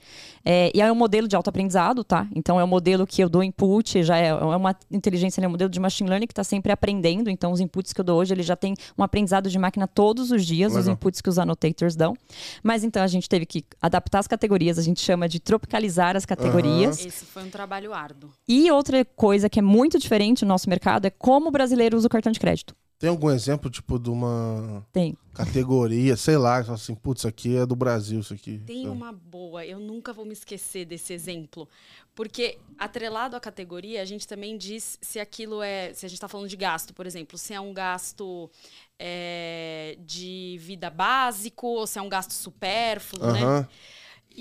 É, e é um modelo de autoaprendizado, tá? Então é um modelo que eu dou input, já é, é uma inteligência, é um modelo de machine learning que está sempre aprendendo. Então os inputs que eu dou hoje, ele já tem um aprendizado de máquina todos os dias, Legal. os inputs que os annotators dão. Mas então a gente teve que adaptar as categorias, a gente chama de tropicalizar as categorias. Uhum. Esse foi um trabalho árduo. E outra coisa que é muito diferente no nosso mercado é como o brasileiro usa o cartão de crédito. Tem algum exemplo, tipo, de uma Tem. categoria, sei lá, assim, putz, isso aqui é do Brasil, isso aqui. Tem então. uma boa, eu nunca vou me esquecer desse exemplo. Porque, atrelado à categoria, a gente também diz se aquilo é. Se a gente está falando de gasto, por exemplo, se é um gasto é, de vida básico ou se é um gasto supérfluo, né?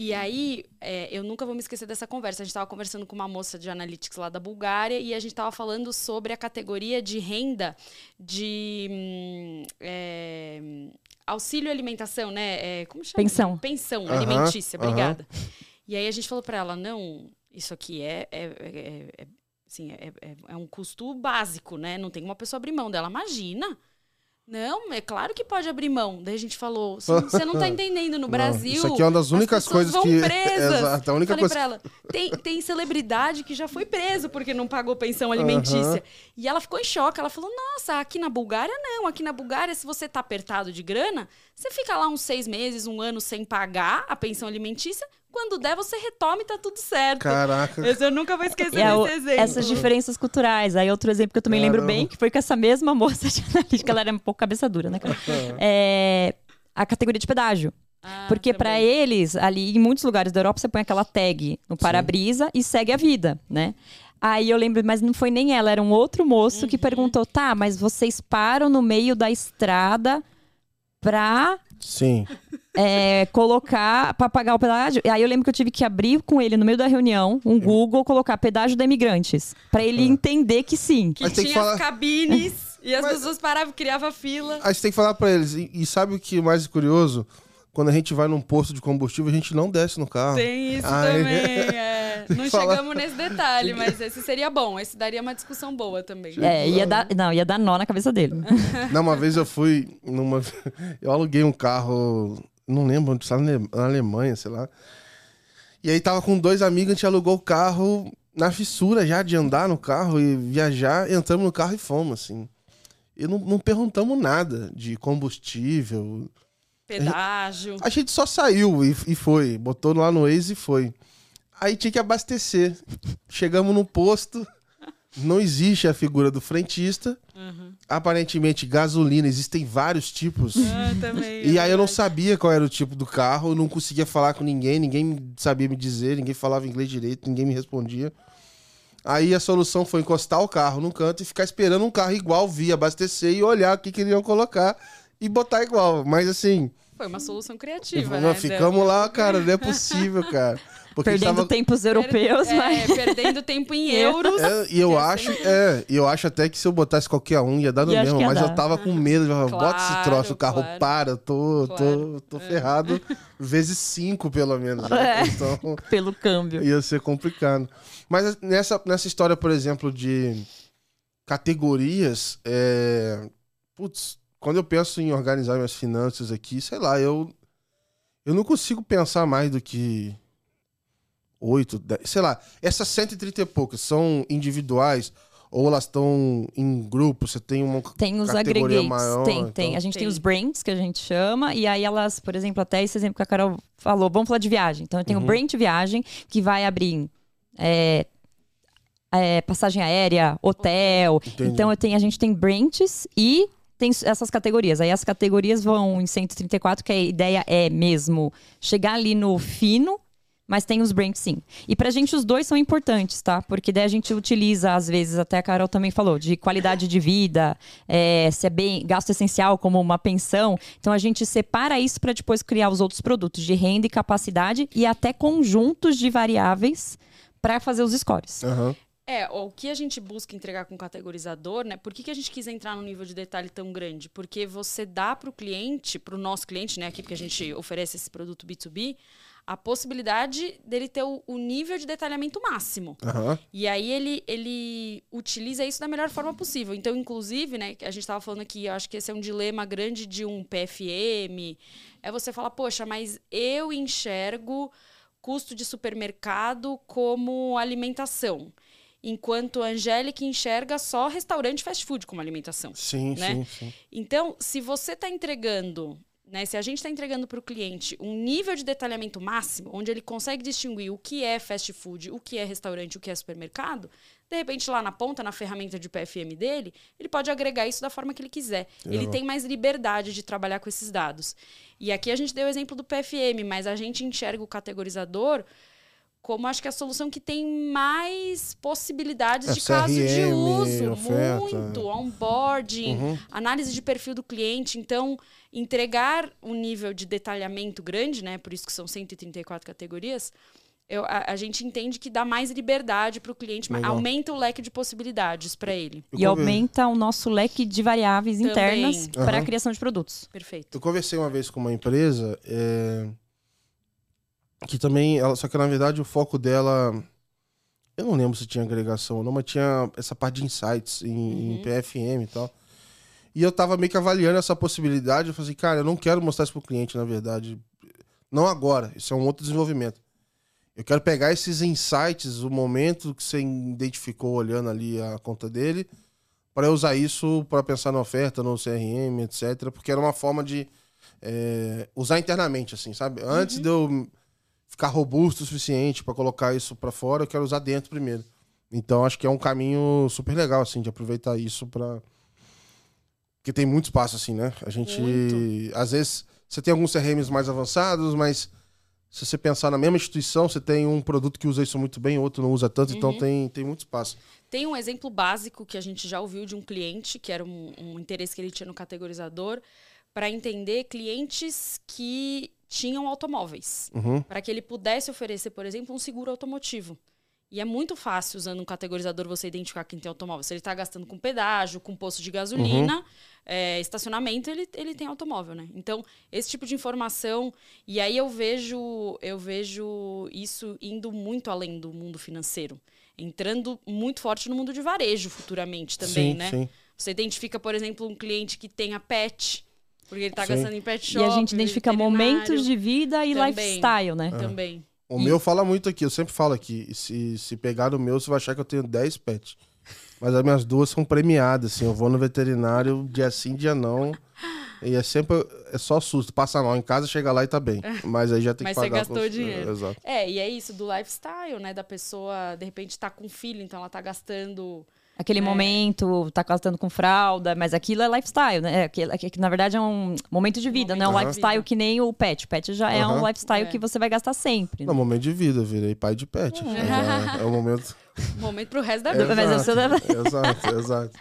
E aí, é, eu nunca vou me esquecer dessa conversa. A gente estava conversando com uma moça de analytics lá da Bulgária e a gente estava falando sobre a categoria de renda de hum, é, auxílio alimentação, né? É, como chama? Pensão. Pensão alimentícia, obrigada. E aí a gente falou para ela, não, isso aqui é, é, é- é- assim, é, é- é um custo básico, né? Não tem uma pessoa abrir mão dela. Imagina! Não, é claro que pode abrir mão. Daí a gente falou, "Você- não tá entendendo, no Não, Brasil. Isso aqui é uma das as únicas coisas vão que. presas. Exato, a única Falei coisa. pra ela, tem, tem celebridade que já foi preso porque não pagou pensão alimentícia. Aham. E ela ficou em choque. Ela falou: Nossa, aqui na Bulgária não. Aqui na Bulgária, se você tá apertado de grana, você fica lá uns seis meses, um ano sem pagar a pensão alimentícia. Quando der, você retoma e tá tudo certo. Caraca. Esse eu nunca vou esquecer é desse exemplo. essas diferenças culturais. Aí outro exemplo que eu também lembro Caramba. bem, que foi com essa mesma moça de analítica, ela era um pouco cabeça dura, né, cara? É, a categoria de pedágio. Ah, Porque pra também. eles, ali em muitos lugares da Europa, você põe aquela tag no para-brisa e segue a vida, né? Aí eu lembro, mas não foi nem ela, era um outro moço Uhum. que perguntou: tá, mas vocês param no meio da estrada pra Sim. É, colocar pra pagar o pedágio. E aí eu lembro que eu tive que abrir com ele no meio da reunião um Google, colocar pedágio de imigrantes. Pra ele entender que sim. Que Mas tem tinha que falar- as cabines e as Mas- pessoas paravam, criavam fila. Aí você tem que falar pra eles. E, e sabe o que é mais curioso? Quando a gente vai num posto de combustível, a gente não desce no carro. Tem isso também. é. Não falar- chegamos nesse detalhe, mas esse seria bom. Esse daria uma discussão boa também. É, ia dar, não, ia dar nó na cabeça dele. Não, uma vez eu fui numa. Eu aluguei um carro. Não lembro onde, na Alemanha, sei lá. E aí tava com dois amigos, a gente alugou o carro na fissura já de andar no carro e viajar. Entramos no carro e fomos, assim. E não, não perguntamos nada de combustível. Pedágio. A gente só saiu e, e foi. Botou lá no Waze e foi. Aí tinha que abastecer. Chegamos no posto. Não existe a figura do frentista. Uhum. Aparentemente, gasolina, existem vários tipos. Ah, também. E é aí eu não sabia qual era o tipo do carro, eu não conseguia falar com ninguém, ninguém sabia me dizer, ninguém falava inglês direito, ninguém me respondia. Aí a solução foi encostar o carro num canto e ficar esperando um carro igual vir, abastecer e olhar o que queriam colocar e botar igual. Mas assim, Foi uma solução criativa, né? ficamos lá, cara, não é possível, cara. Porque Perdendo tava- tempos europeus, é, mas. perdendo tempo em euros. É, e eu acho, é, eu acho até que se eu botasse qualquer um ia dar no E mesmo, mas eu dar. tava com medo, eu falava, bota esse Claro, troço, o carro claro. para, tô, Claro, tô, tô ferrado, vezes cinco pelo menos. É. né? Então Pelo câmbio. ia ser complicado. Mas nessa, nessa história, por exemplo, de categorias, é, putz, quando eu penso em organizar minhas finanças aqui, sei lá, eu, eu não consigo pensar mais do que 8, 10, sei lá, essas 130 e poucas são individuais ou elas estão em grupo? Você tem uma Tem os categoria agregates. maior, tem, então- tem. A gente tem. Tem. os brands, que a gente chama, e aí elas, por exemplo, até esse exemplo que a Carol falou, vamos falar de viagem. Então, eu tenho o Uhum. brand de viagem, que vai abrir é, é, passagem aérea, hotel. Entendi. Então, eu tenho, a gente tem brands e tem essas categorias. Aí as categorias vão em 134, que a ideia é mesmo chegar ali no fino, mas tem os brands sim. E pra gente os dois são importantes, tá? Porque daí a gente utiliza, às vezes, até a Carol também falou, de qualidade de vida, é, se é bem gasto essencial, como uma pensão. Então a gente separa isso para depois criar os outros produtos de renda e capacidade e até conjuntos de variáveis para fazer os scores. Aham. É, o que a gente busca entregar com o categorizador, né? Por que, que a gente quis entrar num nível de detalhe tão grande? Porque você dá para o cliente, para o nosso cliente, né? Aqui porque a gente oferece esse produto B2B, a possibilidade dele ter o, o nível de detalhamento máximo. Aham. E aí ele, ele utiliza isso da melhor forma possível. Então, inclusive, né, a gente estava falando aqui, eu acho que esse é um dilema grande de um PFM. É você falar, poxa, mas eu enxergo custo de supermercado como alimentação. Enquanto a Angélica enxerga só restaurante fast food como alimentação. Sim, Né? sim, sim. Então, se você está entregando, né, se a gente está entregando para o cliente um nível de detalhamento máximo, onde ele consegue distinguir o que é fast food, o que é restaurante, o que é supermercado, de repente lá na ponta, na ferramenta de PFM dele, ele pode agregar isso da forma que ele quiser. Ele Legal. tem mais liberdade de trabalhar com esses dados. E aqui a gente deu o exemplo do PFM, mas a gente enxerga o categorizador como acho que a solução que tem mais possibilidades É, de caso de uso, oferta. muito, onboarding, Uhum. análise de perfil do cliente. Então, entregar um nível de detalhamento grande, né? Por isso que são 134 categorias. eu- a, a gente entende que dá mais liberdade para o cliente, mas Legal. aumenta o leque de possibilidades para ele. Eu E conver- aumenta o nosso leque de variáveis Também. internas para a criação de produtos. Perfeito. Eu conversei uma vez com uma empresa é, que também, ela, só que na verdade o foco dela, eu não lembro se tinha agregação ou não, mas tinha essa parte de insights em, em Uhum. PFM e tal. E eu tava meio que avaliando essa possibilidade. Eu falei assim, cara, eu não quero mostrar isso pro cliente, na verdade. Não agora, isso é um outro desenvolvimento. Eu quero pegar esses insights, o momento que você identificou olhando ali a conta dele, para usar isso para pensar na oferta, no CRM, etc. Porque era uma forma de é, usar internamente, assim, sabe? Antes de eu ficar robusto o suficiente para colocar isso para fora, eu quero usar dentro primeiro. Então acho que é um caminho super legal, assim, de aproveitar isso para porque tem muito espaço, assim, né? A gente. Muito. Às vezes, você tem alguns CRMs mais avançados, mas se você pensar na mesma instituição, você tem um produto que usa isso muito bem, outro não usa tanto, então Uhum. tem, tem muito espaço. Tem um exemplo básico que a gente já ouviu de um cliente, que era um, um interesse que ele tinha no categorizador, para entender clientes que tinham automóveis. Uhum. Para que ele pudesse oferecer, por exemplo, um seguro automotivo. E é muito fácil, usando um categorizador, você identificar quem tem automóvel. Se ele está gastando com pedágio, com posto de gasolina, é, estacionamento, ele, ele tem automóvel, né? Então, esse tipo de informação. E aí eu vejo, eu vejo isso indo muito além do mundo financeiro. Entrando muito forte no mundo de varejo futuramente também, sim, né? sim. Você identifica, por exemplo, um cliente que tenha pet, porque ele está gastando em pet e shop. a gente identifica momentos de vida e Também. lifestyle, né? Também. O E- meu fala muito aqui, eu sempre falo aqui. Se, se pegar o meu, você vai achar que eu tenho 10 pets. Mas as minhas duas são premiadas, assim. Eu vou no veterinário dia sim, dia não. E é sempre. É só susto. Passa mal em casa, chega lá e tá bem. Mas aí já tem Mas que você pagar. gastou com- dinheiro. É, exato. É, e é isso do lifestyle, né? Da pessoa, de repente, tá com filho, então ela tá gastando. Aquele É. momento, tá gastando com fralda, mas aquilo é lifestyle, né? É, aquilo- é que, na verdade é um momento de vida, Momento não é um lifestyle vida. que nem o pet. O pet já é um lifestyle É. que você vai gastar sempre. No né? momento de vida, virei pai de pet. É, é o momento. Momento pro resto da É. vida. Mas eu sou da- exato, exato.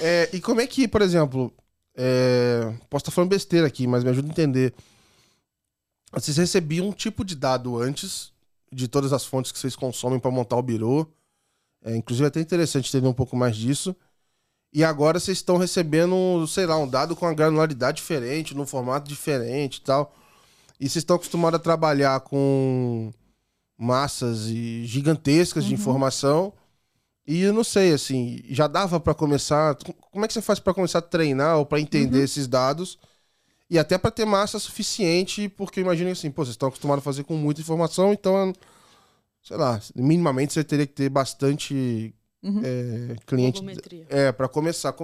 É, e como é que, por exemplo, é, posso estar falando besteira aqui, mas me ajuda a entender. Vocês recebiam um tipo de dado antes de todas as fontes que vocês consomem para montar o birô. É, inclusive, é até interessante entender um pouco mais disso. E agora vocês estão recebendo, sei lá, um dado com uma granularidade diferente, num formato diferente e tal. E vocês estão acostumados a trabalhar com massas e gigantescas de informação. E eu não sei, assim, já dava pra começar. Como é que você faz pra começar a treinar ou pra entender esses dados? E até pra ter massa suficiente, porque eu imagino assim, pô, vocês estão acostumados a fazer com muita informação, então, sei lá, minimamente você teria que ter bastante Uhum. é, cliente. É, pra começar.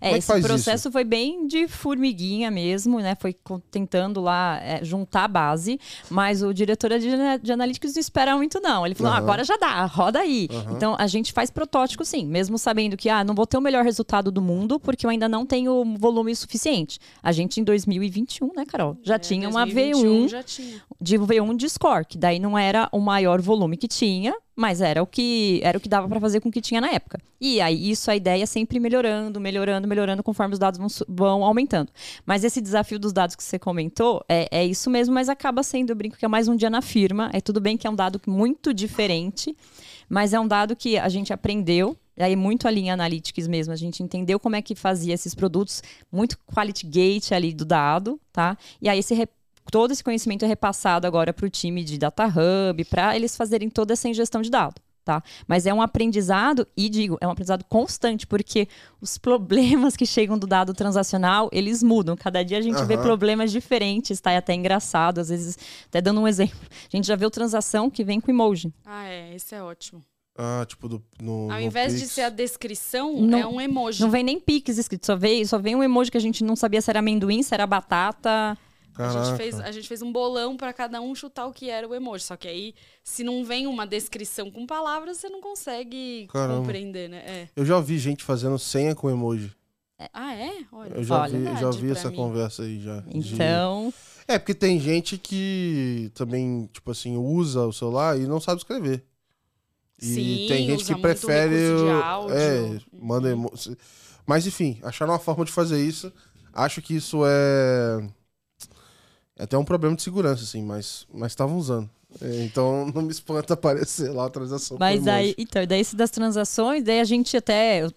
É, é esse processo foi bem de formiguinha mesmo, né? Foi tentando lá é, juntar a base, mas o diretor de, de analytics não espera muito, não. Ele falou: ah, Aham. agora já dá, roda aí. Aham. Então a gente faz protótipo, sim, mesmo sabendo que ah, não vou ter o melhor resultado do mundo, porque eu ainda não tenho volume suficiente. A gente, em 2021, né, Carol? Já É, tinha uma 2021 V1 Já tinha. de V1 de score, que daí não era o maior volume que tinha, mas era o que era o que dava para fazer com o que tinha na época. E aí isso a ideia é sempre melhorando, melhorando, melhorando conforme os dados vão, vão aumentando. Mas esse desafio dos dados que você comentou é, é isso mesmo, mas acaba sendo, eu brinco que é mais um dia na firma. É tudo bem que é um dado muito diferente, mas é um dado que a gente aprendeu. E aí, muito ali em Analytics mesmo, a gente entendeu como é que fazia esses produtos, muito quality gate ali do dado, tá? E aí, esse todo esse conhecimento é repassado agora para o time de Data Hub, para eles fazerem toda essa ingestão de dado. Tá? Mas é um aprendizado, e digo, é um aprendizado constante, porque os problemas que chegam do dado transacional, eles mudam. Cada dia a gente vê Aham. problemas diferentes, tá? É até engraçado, às vezes, até dando um exemplo. A gente já viu transação que vem com emoji. Ah, é. Esse é ótimo. Ah, tipo, do, no. Ao no invés de Pix. ser a descrição, Não- é um emoji. Não vem nem Pix escrito, só vem, só vem um emoji que a gente não sabia se era amendoim, se era batata. A Caraca. gente, fez, a gente fez um bolão pra cada um chutar o que era o emoji. Só que aí, se não vem uma descrição com palavras, você não consegue Caramba. compreender, né? É. Eu já vi gente fazendo senha com emoji. Ah, é? Olha. Eu já Olha. vi, eu já vi essa mim. conversa aí já. de- Então, É, porque tem gente que também, tipo assim, usa o celular e não sabe escrever. E Sim, tem gente usa que prefere. de. É, manda emo... Mas enfim, acharam uma forma de fazer isso. Acho que isso é. É até um problema de segurança, assim, mas mas estavam usando. É, então não me espanta aparecer lá a transação. Mas aí, então, e daí esse das transações, daí a gente até eu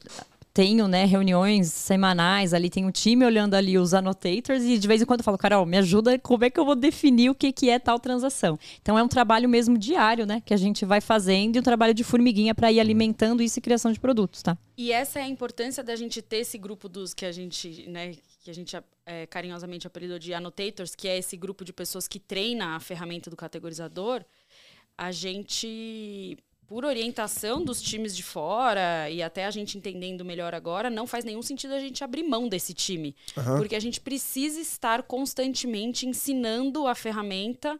tenho, né, reuniões semanais, ali tem um time olhando ali os annotators e de vez em quando eu falo, Carol, me ajuda, como é que eu vou definir o que, que é tal transação? Então é um trabalho mesmo diário, né, que a gente vai fazendo e um trabalho de formiguinha para ir alimentando isso e criação de produtos, tá? E essa é a importância da gente ter esse grupo dos que a gente, né, que a gente é, carinhosamente apelidou de annotators, que é esse grupo de pessoas que treina a ferramenta do categorizador. A gente, por orientação dos times de fora e até a gente entendendo melhor agora, não faz nenhum sentido a gente abrir mão desse time, Aham. porque a gente precisa estar constantemente ensinando a ferramenta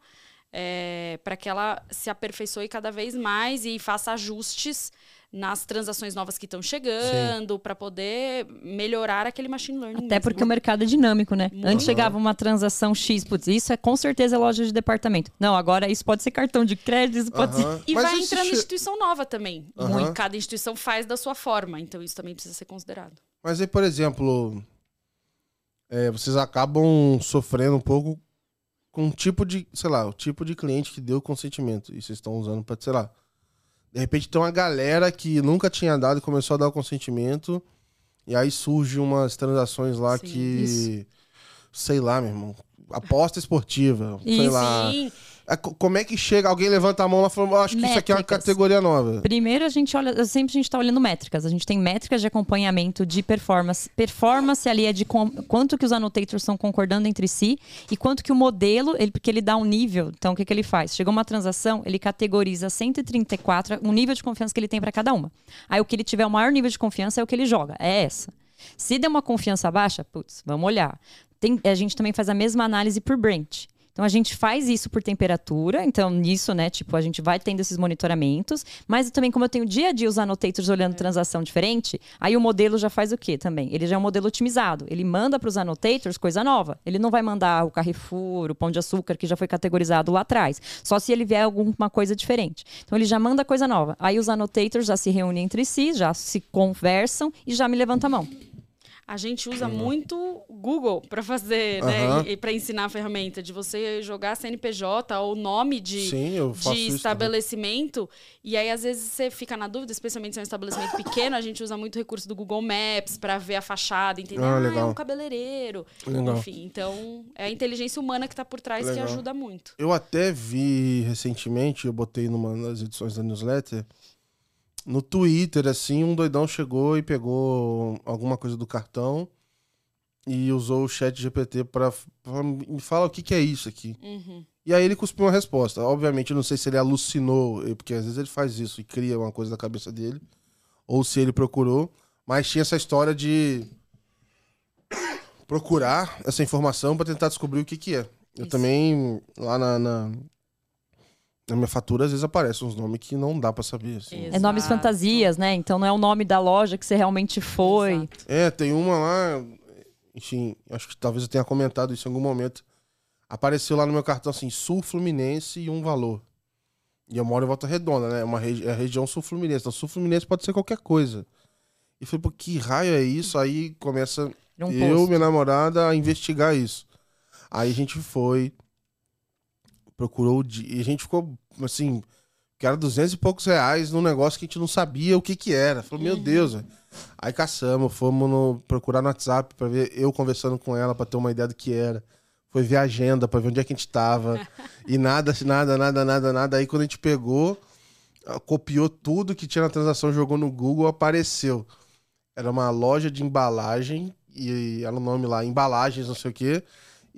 para que ela se aperfeiçoe cada vez mais e faça ajustes nas transações novas que estão chegando para poder melhorar aquele machine learning. Até mesmo. porque o mercado é dinâmico, né? Muito. Antes chegava uma transação X, putz, isso é com certeza loja de departamento. Não, agagora isso pode ser cartão de crédito, isso pode ser. E Mas vai entrando che- instituição nova também. Muito. Cada instituição faz da sua forma, então isso também precisa ser considerado. Mas aí, por exemplo, é, vocês acabam sofrendo um pouco com um tipo de, sei lá, o tipo de cliente que deu consentimento. E vocês estão usando pra, sei lá. De repente tem uma galera que nunca tinha dado e começou a dar o consentimento. E aí surge umas transações lá Sim, que. Sei lá, meu irmão. Aposta esportiva. Sei Isso. lá. Sim, como é que chega? Alguém levanta a mão lá e fala, "Eu acho que isso aqui é uma Métricas. categoria nova. Primeiro a gente olha, sempre a gente está olhando métricas. A gente tem métricas de acompanhamento de performance. Performance ali é de com- quanto que os annotators estão concordando entre si e quanto que o modelo, ele, porque ele dá um nível. Então o que, que ele faz? Chegou uma transação, ele categoriza 134, um nível de confiança que ele tem para cada uma. Aí o que ele tiver o maior nível de confiança é o que ele joga. É essa. Se der uma confiança baixa, putz, vamos olhar. Tem- a gente também faz a mesma análise por Brent. Então a gente faz isso por temperatura, então nisso, né, tipo, a gente vai tendo esses monitoramentos, mas também como eu tenho dia a dia os annotators olhando transação diferente, aí o modelo já faz o quê também? Ele já é um modelo otimizado. Ele manda para os annotators coisa nova. Ele não vai mandar o Carrefour, o Pão de Açúcar que já foi categorizado lá atrás, só se ele vier alguma coisa diferente. Então ele já manda coisa nova. Aí os annotators já se reúnem entre si, já se conversam e já me levanta a mão. A gente usa muito Google para fazer, né? E, para ensinar a ferramenta de você jogar CNPJ ou nome de, Sim, de estabelecimento. E aí, às vezes, você fica na dúvida, especialmente se é um estabelecimento pequeno, a gente usa muito recurso do Google Maps para ver a fachada, entender, Ah, ah, é um cabeleireiro. Legal. Enfim, então é a inteligência humana que tá por trás Legal. que ajuda muito. Eu até vi recentemente, eu botei numa das edições da newsletter, no Twitter, assim, um doidão chegou e pegou alguma coisa do cartão e usou o chat GPT pra, pra me falar o que, que é isso aqui. Uhum. E aí ele cuspiu uma resposta. Obviamente, eu não sei se ele alucinou, eh, porque às vezes ele faz isso e cria uma coisa na cabeça dele, ou se ele procurou, mas tinha essa história de procurar essa informação pra tentar descobrir o que que é. Eu Isso. também, lá na, na, na minha fatura, às vezes aparecem uns nomes que não dá pra saber. assim. É nomes fantasias, né? Então não é o nome da loja que você realmente foi. Exato. É, tem uma lá, enfim, acho que talvez eu tenha comentado isso em algum momento. Apareceu lá no meu cartão assim, Sul Fluminense e um valor. E eu moro em Volta Redonda, né? É uma regi é a região Sul Fluminense. Então, Sul Fluminense pode ser qualquer coisa. E falei, pô, que raio é isso? Aí começa um eu, post. minha namorada, a investigar isso. Aí a gente foi, procurou o dia, e a gente ficou, assim, que era 200 e poucos reais num negócio que a gente não sabia o que que era. Falou, meu Deus, velho. Aí caçamos, fomos no, procurar no WhatsApp pra ver eu conversando com ela pra ter uma ideia do que era. Foi ver a agenda pra ver onde é que a gente tava. e nada, nada, nada, nada, nada. Aí quando a gente pegou, ah, copiou tudo que tinha na transação, jogou no Google, apareceu. Era uma loja de embalagem, e era o nome lá, embalagens, não sei o quê.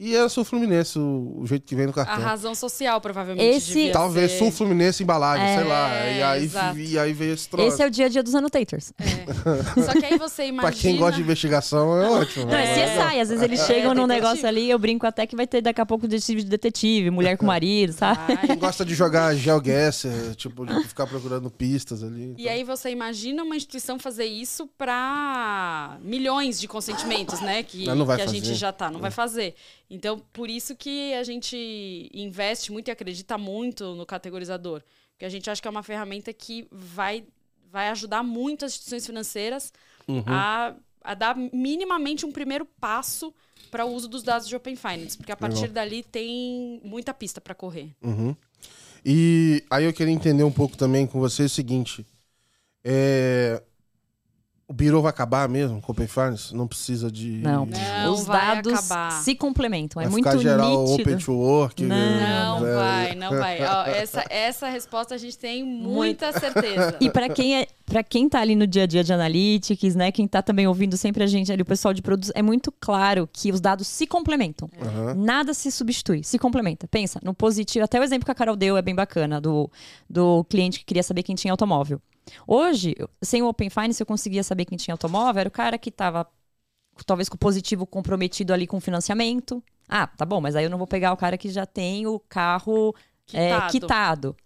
E era Sul Fluminense, o, o jeito que vem no A cartão. razão social, provavelmente. Esse- devia Talvez ser. Sul Fluminense embalagem, É, sei lá. E aí, exato. e aí veio esse troço. Esse é o dia a dia dos annotators. É. Só que aí você imagina. Pra quem gosta de investigação, é ótimo. Não, é CSI. Às vezes eles É, chegam num detetive. negócio ali, eu brinco até que vai ter daqui a pouco detetive de detetive, mulher com marido, sabe? Ai, Quem gosta de jogar GeoGuessr, tipo, de ficar procurando pistas ali. E aí você imagina uma instituição fazer isso para milhões de consentimentos, né? Que, não vai que a gente já tá, não vai fazer. Então, por isso que a gente investe muito e acredita muito no categorizador. Porque a gente acha que é uma ferramenta que vai, vai ajudar muito as instituições financeiras Uhum. a, a dar minimamente um primeiro passo para o uso dos dados de Open Finance. Porque a partir Legal. dali tem muita pista para correr. Uhum. E aí eu queria entender um pouco também com você o seguinte. É... O Biro vai acabar mesmo com o Open Finance? Não precisa de... Não. Não Os dados acabar. se complementam. É Vai muito ficar geral nítido. Open to Work? Não. Não é, vai, não vai. Ó, essa, essa resposta a gente tem muita certeza. E para quem é, para quem tá ali no dia a dia de analytics, né, quem tá também ouvindo sempre a gente ali, o pessoal de produtos, é muito claro que os dados se complementam. Aham. Nada se substitui, se complementa. Pensa, no positivo, até o exemplo que a Carol deu é bem bacana, do, do cliente que queria saber quem tinha automóvel. Hoje, sem o Open Finance, eu conseguia saber quem tinha automóvel, era o cara que estava talvez com o positivo comprometido ali com o financiamento. Ah, tá bom, mas aí eu não vou pegar o cara que já tem o carro é, Quitado. quitado.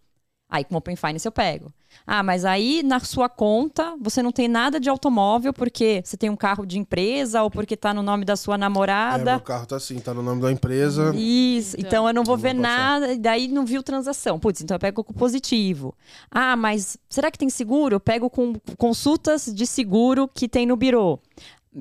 Aí com o Open Finance eu pego. Ah, mas aí na sua conta você não tem nada de automóvel porque você tem um carro de empresa ou porque tá no nome da sua É, namorada. meu carro tá assim, tá no nome da empresa. Isso, Então. então, eu não vou Não ver vou nada, e daí não viu transação. Putz, então eu pego com positivo. Ah, mas será que tem seguro? Eu pego com consultas de seguro que tem no birô.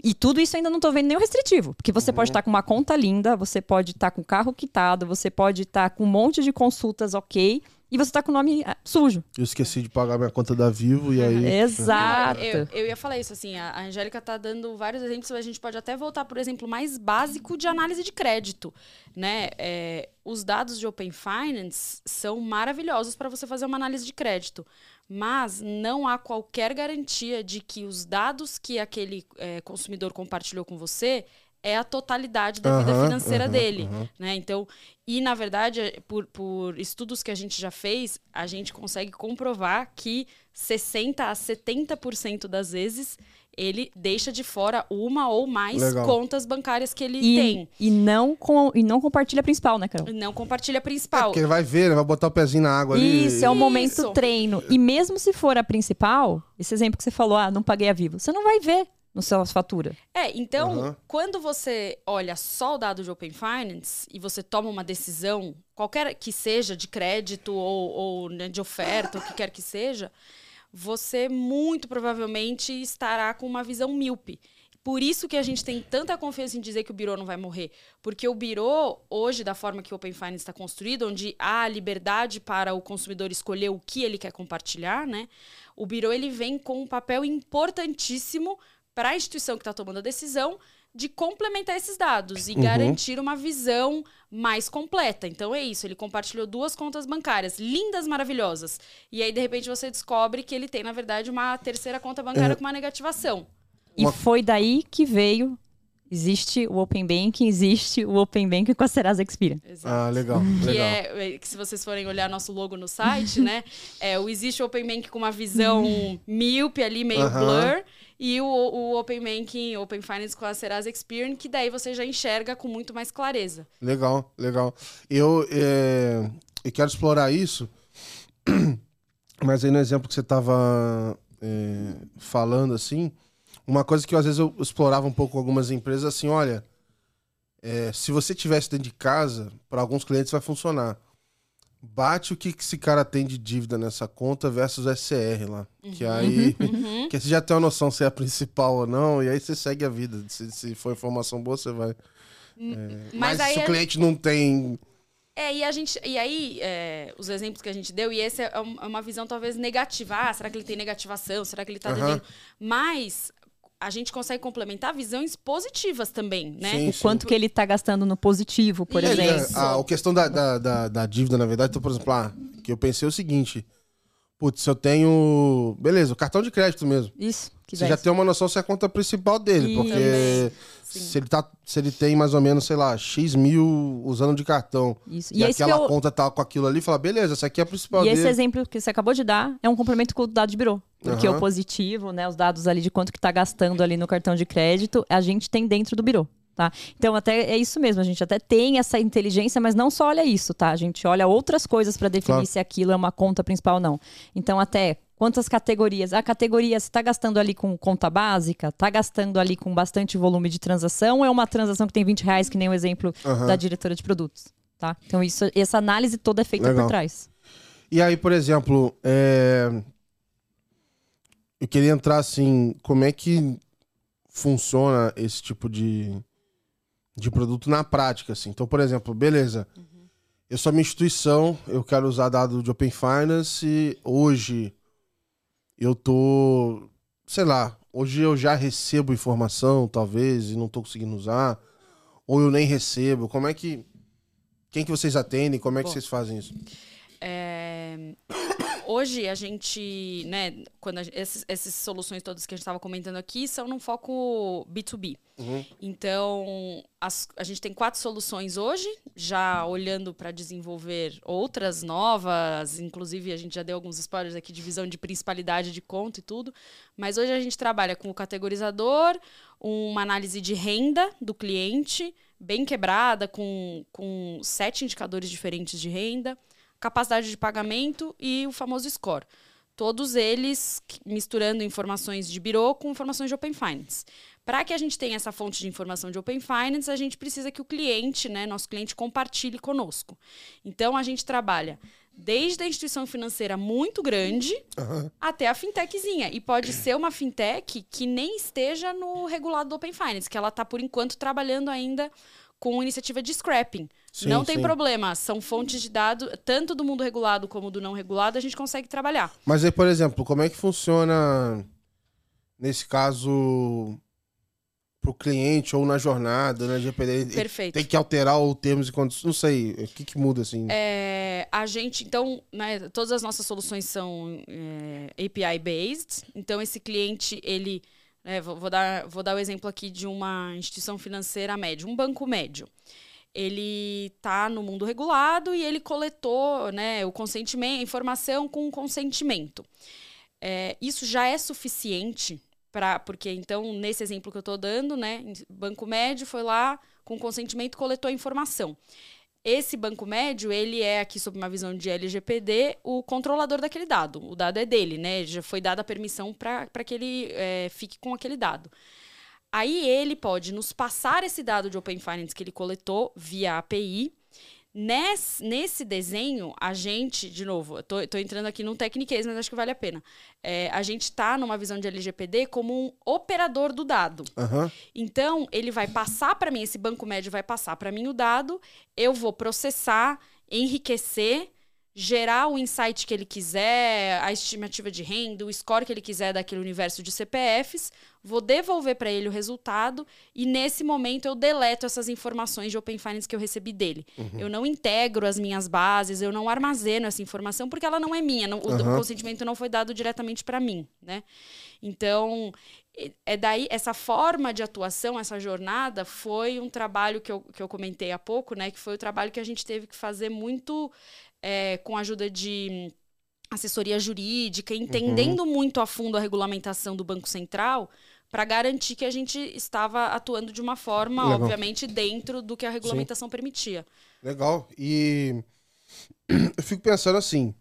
E tudo isso ainda não tô vendo nenhum restritivo. Porque você Uhum. pode estar com uma conta linda, você pode estar com o carro quitado, você pode estar com um monte de consultas ok, e você tá com o nome ah, sujo. Eu esqueci de pagar minha conta da Vivo e aí... Exato. Eu, eu ia falar isso, assim, a a Angélica tá dando vários exemplos, a gente pode até voltar por exemplo mais básico de análise de crédito, né? É, os dados de Open Finance são maravilhosos para você fazer uma análise de crédito, mas não há qualquer garantia de que os dados que aquele é, consumidor compartilhou com você é a totalidade da vida Aham, financeira aham, dele, aham. né? Então, e na verdade, é, por, por estudos que a gente já fez, a gente consegue comprovar que 60 a 70% das vezes ele deixa de fora uma ou mais Legal. contas bancárias que ele E, tem. e, não com, e não compartilha a principal, né, Carol? Não compartilha a É, principal. porque ele vai ver, ele vai botar o pezinho na água ali. Isso, é o Isso. momento treino. E mesmo se for a principal, esse exemplo que você falou, ah, não paguei a vivo, você não vai ver no seu fatura. É, então, Aham. quando você olha só o dado de Open Finance e você toma uma decisão, qualquer que seja, de crédito ou, ou, né, de oferta, o que quer que seja, você muito provavelmente estará com uma visão míope. Por isso que a gente tem tanta confiança em dizer que o birô não vai morrer. Porque o birô, hoje, da forma que o Open Finance está construído, onde há liberdade para o consumidor escolher o que ele quer compartilhar, né? O birô ele vem com um papel importantíssimo para a instituição que está tomando a decisão de complementar esses dados e Uhum. garantir uma visão mais completa. Então é isso, ele compartilhou duas contas bancárias, lindas, maravilhosas. E aí, de repente, você descobre que ele tem, na verdade, uma terceira conta bancária É. com uma negativação. E foi daí que veio. Existe o Open Banking, existe o Open Banking com a Serasa Experian. Exato. Ah, legal, Que legal. é, é, que se vocês forem olhar nosso logo no site, né? É, o existe o Open Bank com uma visão míope ali, meio blur. E o, o Open Banking, Open Finance com a Serasa Experian, que daí você já enxerga com muito mais clareza. Legal, legal. Eu, é, eu quero explorar isso, mas aí no exemplo que você estava falando, assim, uma coisa que às vezes eu explorava um pouco com algumas empresas, assim, olha, é, se você tivesse dentro de casa, para alguns clientes vai funcionar. Bate o que, que esse cara tem de dívida nessa conta versus SCR lá. Que aí. Uhum. que você já tem uma noção se é a principal ou não, e aí você segue a vida. Se, se for informação boa, você vai. Mas, Mas, aí se o cliente não tem. É, e a gente. E aí, é, os exemplos que a gente deu, e esse é é uma visão talvez negativa. Ah, será que ele tem negativação? Será que ele tá devendo? Mas a gente consegue complementar visões positivas também, né? Sim, O quanto que ele tá gastando no positivo, por Isso. exemplo. Isso. A, a questão da, da, da, da dívida, na verdade, então, por exemplo, ah, que eu pensei o seguinte: putz, se eu tenho. Beleza, o cartão de crédito mesmo. Isso, que Você já tem uma noção se é a conta principal dele, E- porque sim. se ele, tá, se ele tem mais ou menos, sei lá, X mil usando de cartão Isso. e, E, esse que aquela eu- conta tá com aquilo ali, fala, beleza, essa aqui é a principal e esse dele. exemplo que você acabou de dar é um complemento com o dado de birô. Porque Aham. o positivo, né, os dados ali de quanto que tá gastando ali no cartão de crédito, a gente tem dentro do birô. Tá? Então, até é isso mesmo, a gente até tem essa inteligência, mas não só olha isso, tá? A gente olha outras coisas para definir Claro. se aquilo é uma conta principal ou não. Então, até quantas categorias? A categoria, você está gastando ali com conta básica? Está gastando ali com bastante volume de transação? Ou é uma transação que tem 20 reais, que nem o exemplo Aham. da diretora de produtos? Tá? Então, isso, essa análise toda é feita Legal. por trás. E aí, por exemplo, é, eu queria entrar assim, como é que funciona esse tipo de, de produto na prática, assim. Então, por exemplo, beleza, eu sou uma instituição, eu quero usar dado de Open Finance, e hoje eu tô, sei lá, hoje eu já recebo informação, talvez, e não tô conseguindo usar, ou eu nem recebo, como é que... Quem que vocês atendem? Como é que Bom. vocês fazem isso? É, Hoje a gente, né, quando a, esses, essas soluções todas que a gente estava comentando aqui são num foco B2B. Uhum. Então, as- a gente tem quatro soluções hoje, já olhando para desenvolver outras novas, inclusive a gente já deu alguns spoilers aqui de visão de principalidade de conta e tudo, mas hoje a gente trabalha com o categorizador, uma análise de renda do cliente, bem quebrada, com, com sete indicadores diferentes de renda, capacidade de pagamento e o famoso score. Todos eles misturando informações de Biro com informações de Open Finance. Para que a gente tenha essa fonte de informação de Open Finance, a gente precisa que o cliente, né, nosso cliente, compartilhe conosco. Então, a gente trabalha desde a instituição financeira muito grande Aham. até a fintechzinha. E pode ser uma fintech que nem esteja no regulado do Open Finance, que ela está, por enquanto, trabalhando ainda com iniciativa de scrapping. Sim, não tem sim. problema, são fontes de dados, tanto do mundo regulado como do não regulado, a gente consegue trabalhar. Mas aí, por exemplo, como é que funciona nesse caso pro cliente ou na jornada, na GPD? Ele Perfeito. Tem que alterar o termos e condições. Não sei, o que, que muda assim? É, a gente, então, né, todas as nossas soluções são é, API-based. Então, esse cliente, ele. né, vou, vou dar, vou dar o exemplo aqui de uma instituição financeira média, um banco médio. Ele está no mundo regulado e ele coletou né, o consentimento, informação com consentimento. É, isso já é suficiente para. Porque, então, nesse exemplo que eu estou dando, né, banco médio foi lá com consentimento coletou a informação. Esse banco médio, ele é aqui sob uma visão de LGPD, o controlador daquele dado. O dado é dele, né? Já foi dada a permissão para que ele é, fique com aquele dado. Aí ele pode nos passar esse dado de Open Finance que ele coletou via API. Nesse, nesse desenho, a gente, de novo, eu tô, tô entrando aqui num techniquez, mas acho que vale a pena. É, a gente está numa visão de LGPD como um operador do dado. Aham. Então, ele vai passar para mim, esse banco médio vai passar para mim o dado, eu vou processar, enriquecer, gerar o insight que ele quiser, a estimativa de renda, o score que ele quiser daquele universo de CPFs, vou devolver para ele o resultado e nesse momento eu deleto essas informações de Open Finance que eu recebi dele. Eu não integro as minhas bases, eu não armazeno essa informação porque ela não é minha, não- o, o consentimento não foi dado diretamente para mim, né? Então, é- é daí essa forma de atuação, essa jornada foi um trabalho que eu, que eu comentei há pouco, né? Que foi o trabalho que a gente teve que fazer muito é, com a ajuda de assessoria jurídica, entendendo muito a fundo a regulamentação do Banco Central para garantir que a gente estava atuando de uma forma, Legal. obviamente, dentro do que a regulamentação permitia. Legal. E eu fico pensando assim,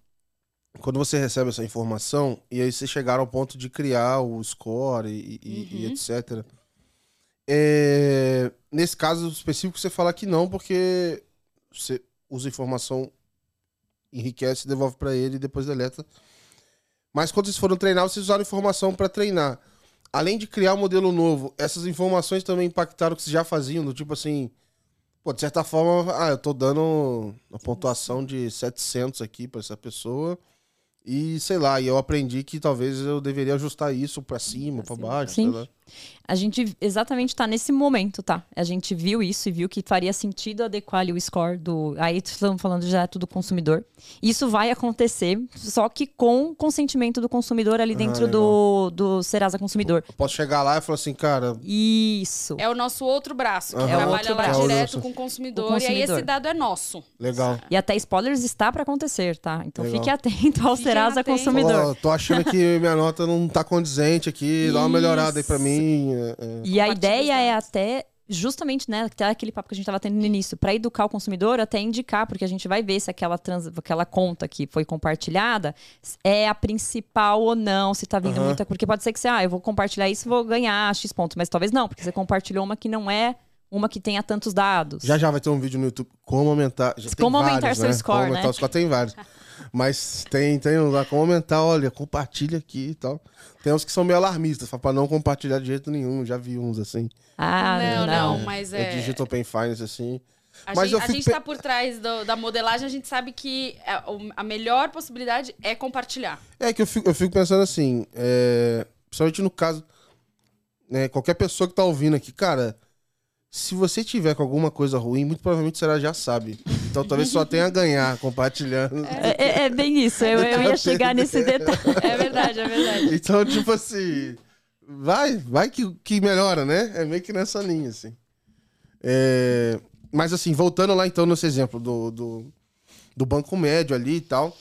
quando você recebe essa informação e aí você chegar ao ponto de criar o score e, e- e Uhum. etc. É, nesse caso específico você fala que não, porque você usa informação, enriquece, devolve para ele e depois deleta. Mas quando vocês foram treinar, vocês usaram informação para treinar. Além de criar um modelo novo, essas informações também impactaram o que vocês já faziam, do tipo assim, Pô, de certa forma, ah, eu tô dando uma pontuação de 700 aqui pra essa pessoa. E sei lá, e eu aprendi que talvez eu deveria ajustar isso pra cima, pra cima, baixo, Sim. sei lá. A gente exatamente tá nesse momento, tá? A gente viu isso e viu que faria sentido adequar ali o score do. Aí estamos falando já do consumidor. Isso vai acontecer, só que com consentimento do consumidor ali Ah, dentro do, do Serasa Consumidor. Eu posso chegar lá e falar assim, cara, Isso. É o nosso outro braço, que Aham. trabalha Outro lá braço. direto com o consumidor, O E aí consumidor. esse dado é nosso. legal. E até spoilers está para acontecer, tá? Então Legal. fique atento ao Fiquem Serasa atentos. Consumidor. Ó, tô achando que minha nota não tá condizente aqui, dá uma melhorada aí pra Isso. É, é. E a ideia é até justamente, né, até aquele papo que a gente estava tendo no início, para educar o consumidor, até indicar, porque a gente vai ver se aquela, trans, aquela conta que foi compartilhada é a principal ou não, se está vindo Aham. muita. Porque pode ser que você, ah, eu vou compartilhar isso e vou ganhar X pontos, mas talvez não, porque você compartilhou uma que não é uma que tenha tantos dados. Já já vai ter um vídeo no YouTube como aumentar. Já tem Como aumentar vários, seu né? score, como aumentar né? o score tem vários. Mas tem, tem um lá como aumentar, olha, compartilha aqui e tal. Tem uns que são meio alarmistas, fala pra não compartilhar de jeito nenhum. Já vi uns assim. Ah, não, não. não, mas É, é. Digital Open Finance, assim. A Mas gente, a gente pe- tá por trás do- da modelagem, a gente sabe que é, a melhor possibilidade é compartilhar. É que eu fico, eu fico pensando assim, é, principalmente no caso, né, qualquer pessoa que tá ouvindo aqui, cara, se você tiver com alguma coisa ruim, muito provavelmente você já sabe. Então talvez só tenha a ganhar compartilhando. É, é- é bem isso, eu, eu ia chegar nesse detalhe. É verdade, é verdade. Então, tipo assim, vai, vai que, que melhora, né? É meio que nessa linha, assim. É, mas assim, voltando lá então nesse exemplo do, do, do banco médio ali e tal.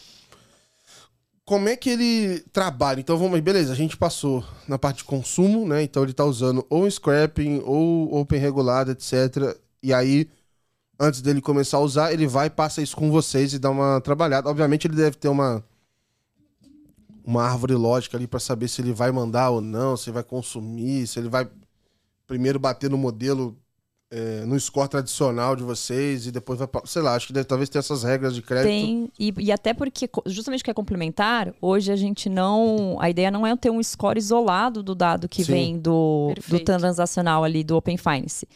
Como é que ele trabalha? Então vamos, beleza, a gente passou na parte de consumo, né? Então ele tá usando ou scrapping ou open regulado, etc. E aí, antes dele começar a usar, ele vai, passa isso com vocês e dá uma trabalhada. Obviamente ele deve ter uma uma árvore lógica ali para saber se ele vai mandar ou não, se ele vai consumir, se ele vai primeiro bater no modelo, é, no score tradicional de vocês e depois vai, sei lá, acho que deve, talvez tenha essas regras de crédito. Tem, e, e até porque, justamente que é complementar, hoje a gente não. A ideia não é ter um score isolado do dado que Sim. vem do, do Perfeito. transacional ali, do Open Finance.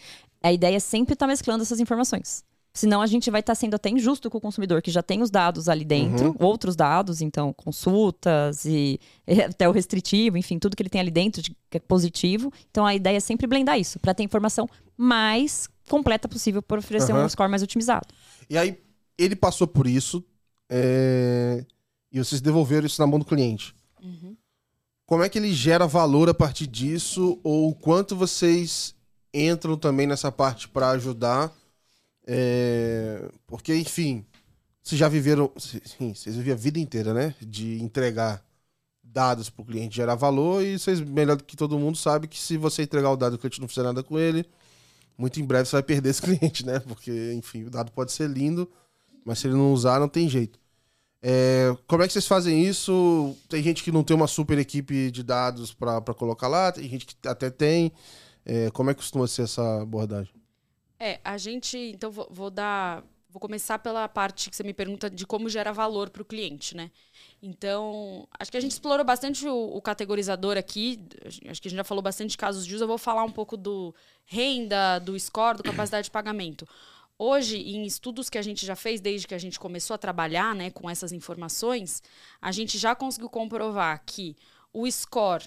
A ideia é sempre estar mesclando essas informações. Senão a gente vai estar sendo até injusto com o consumidor, que já tem os dados ali dentro, outros dados, então, consultas e, e até o restritivo, enfim, tudo que ele tem ali dentro de, que é positivo. Então a ideia é sempre blendar isso, para ter informação mais completa possível para oferecer Aham. um score mais otimizado. E aí, ele passou por isso é, e vocês devolveram isso na mão do cliente. Como é que ele gera valor a partir disso? Ou o quanto vocês entram também nessa parte para ajudar? É, porque, enfim, vocês já viveram. Sim, vocês viveram a vida inteira, né? De entregar dados para o cliente gerar valor e vocês, melhor do que todo mundo, sabe que se você entregar o dado e o cliente não fizer nada com ele, muito em breve você vai perder esse cliente, né? Porque, enfim, o dado pode ser lindo, mas se ele não usar, não tem jeito. É, como é que vocês fazem isso? Tem gente que não tem uma super equipe de dados para colocar lá, tem gente que até tem. É, como é que costuma ser essa abordagem? É, a gente. Então, vou, vou dar. Vou começar pela parte que você me pergunta de como gera valor para o cliente, né? Então, acho que a gente explorou bastante o, o categorizador aqui. Acho que a gente já falou bastante de casos de uso. Eu vou falar um pouco do renda, do score, do capacidade de pagamento. Hoje, em estudos que a gente já fez desde que a gente começou a trabalhar né, com essas informações, a gente já conseguiu comprovar que o score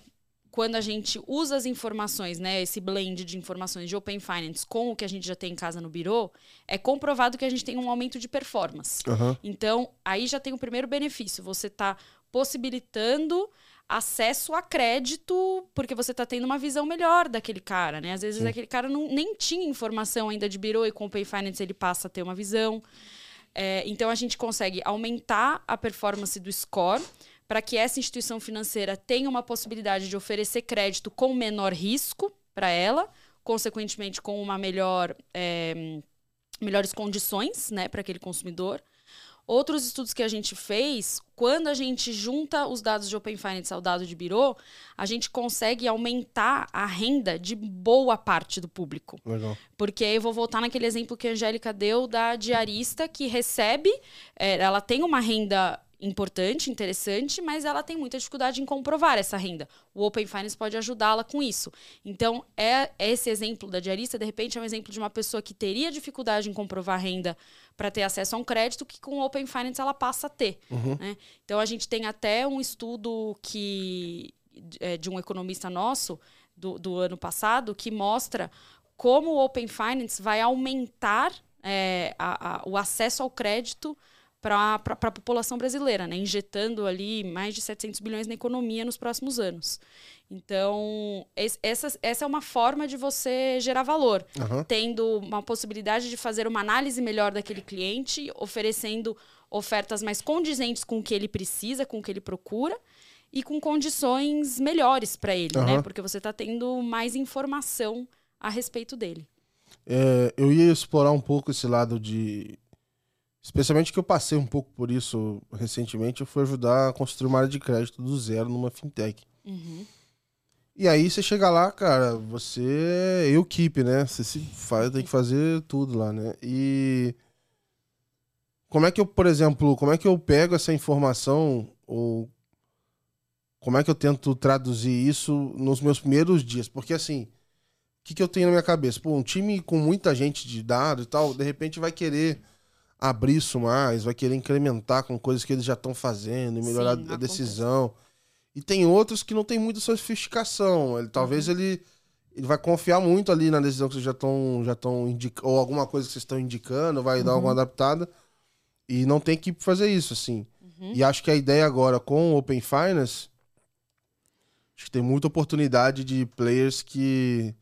quando a gente usa as informações, né, esse blend de informações de Open Finance com o que a gente já tem em casa no Biro, é comprovado que a gente tem um aumento de performance. Aham. Então, aí já tem o primeiro benefício. Você está possibilitando acesso a crédito, porque você está tendo uma visão melhor daquele cara, né? Às vezes aquele cara não, nem tinha informação ainda de Biro e com o Open Finance ele passa a ter uma visão. É, então, a gente consegue aumentar a performance do score para que essa instituição financeira tenha uma possibilidade de oferecer crédito com menor risco para ela, consequentemente com uma melhor, é, melhores condições né, para aquele consumidor. Outros estudos que a gente fez, quando a gente junta os dados de Open Finance ao dado de Biro, a gente consegue aumentar a renda de boa parte do público. Legal. Porque aí eu vou voltar naquele exemplo que a Angélica deu da diarista que recebe, é, ela tem uma renda importante, interessante, mas ela tem muita dificuldade em comprovar essa renda. O Open Finance pode ajudá-la com isso. Então, é esse exemplo da diarista, de repente, é um exemplo de uma pessoa que teria dificuldade em comprovar renda para ter acesso a um crédito que com o Open Finance ela passa a ter. né? Então, a gente tem até um estudo que é, de um economista nosso do, do ano passado que mostra como o Open Finance vai aumentar é, a- a- o acesso ao crédito para a população brasileira, né? injetando ali mais de 700 bilhões na economia nos próximos anos. Então, es- essa, essa é uma forma de você gerar valor, Aham. tendo uma possibilidade de fazer uma análise melhor daquele cliente, oferecendo ofertas mais condizentes com o que ele precisa, com o que ele procura e com condições melhores para ele, né? Aham. Porque você está tendo mais informação a respeito dele. É, eu ia explorar um pouco esse lado de. Especialmente que eu passei um pouco por isso recentemente, eu fui ajudar a construir uma área de crédito do zero numa fintech. Uhum. E aí você chega lá, cara, você é eu keep, né? Você se faz, tem que fazer tudo lá, né? E como é que eu, por exemplo, como é que eu pego essa informação ou como é que eu tento traduzir isso nos meus primeiros dias? Porque assim, o que, que eu tenho na minha cabeça? Pô, um time com muita gente de dado e tal, de repente vai querer abrir isso mais, vai querer incrementar com coisas que eles já estão fazendo e melhorar Sim, a decisão. E tem outros que não tem muita sofisticação. Ele, talvez Uhum. ele, ele vai confiar muito ali na decisão que vocês já estão já estão indicando, ou alguma coisa que vocês estão indicando, vai dar alguma adaptada. E não tem pra fazer isso, assim. Uhum. E acho que a ideia agora com o Open Finance, acho que tem muita oportunidade de players que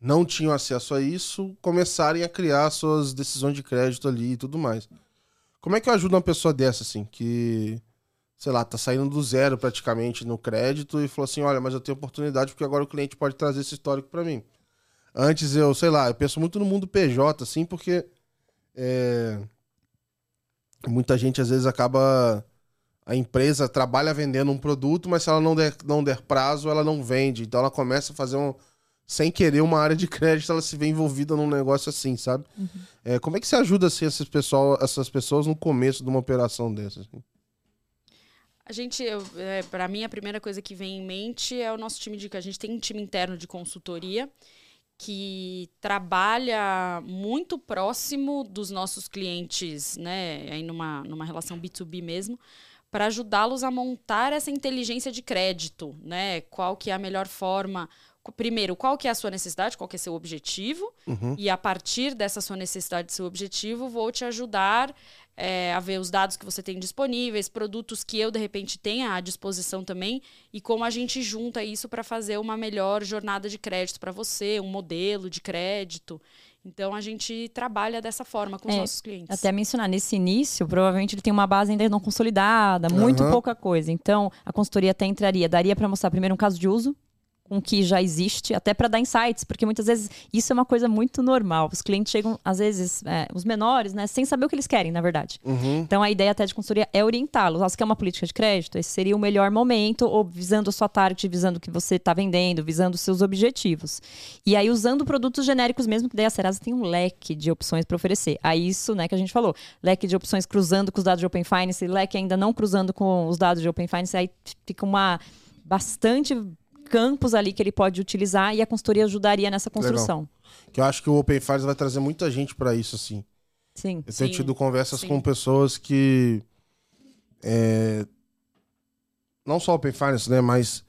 não tinham acesso a isso começarem a criar suas decisões de crédito ali e tudo mais. Como é que eu ajudo uma pessoa dessa, assim, que, sei lá, tá saindo do zero praticamente no crédito e falou assim: olha, mas eu tenho oportunidade porque agora o cliente pode trazer esse histórico para mim. Antes eu, sei lá, eu penso muito no mundo PJ, assim, porque é, muita gente às vezes acaba. A empresa trabalha vendendo um produto, mas se ela não der, não der prazo, ela não vende. Então ela começa a fazer um. Sem querer uma área de crédito, ela se vê envolvida num negócio assim, sabe? É, como é que você ajuda assim, esses pessoal, essas pessoas no começo de uma operação dessas? assim? A gente, eu, é, para mim, a primeira coisa que vem em mente é o nosso time de. A gente tem um time interno de consultoria que trabalha muito próximo dos nossos clientes, né? Aí numa, numa relação B2B mesmo, para ajudá-los a montar essa inteligência de crédito, né? Qual que é a melhor forma. Primeiro, qual que é a sua necessidade, qual que é seu objetivo, Uhum. e a partir dessa sua necessidade, seu objetivo, vou te ajudar é, a ver os dados que você tem disponíveis, produtos que eu, de repente, tenha à disposição também, e como a gente junta isso para fazer uma melhor jornada de crédito para você, um modelo de crédito. Então, a gente trabalha dessa forma com os É, nossos clientes. Até mencionar, nesse início, provavelmente ele tem uma base ainda não consolidada, muito Aham. pouca coisa. Então, a consultoria até entraria, daria para mostrar primeiro um caso de uso, com o que já existe, até para dar insights, porque muitas vezes isso é uma coisa muito normal. Os clientes chegam, às vezes, é, os menores, né, sem saber o que eles querem, na verdade. Uhum. Então, a ideia até de consultoria é orientá-los. Ah, Você quer uma política de crédito? Esse seria o melhor momento, ou visando a sua target, visando o que você está vendendo, visando os seus objetivos. E aí, usando produtos genéricos mesmo, que daí a Serasa tem um leque de opções para oferecer. A isso, né, que a gente falou. Leque de opções cruzando com os dados de Open Finance, leque ainda não cruzando com os dados de Open Finance. Aí fica uma bastante campos ali que ele pode utilizar e a consultoria ajudaria nessa construção. Que eu acho que o Open Finance vai trazer muita gente pra isso, assim. Sim. Eu tenho Sim, tido conversas sim. com pessoas que. é, não só Open Finance, né? Mas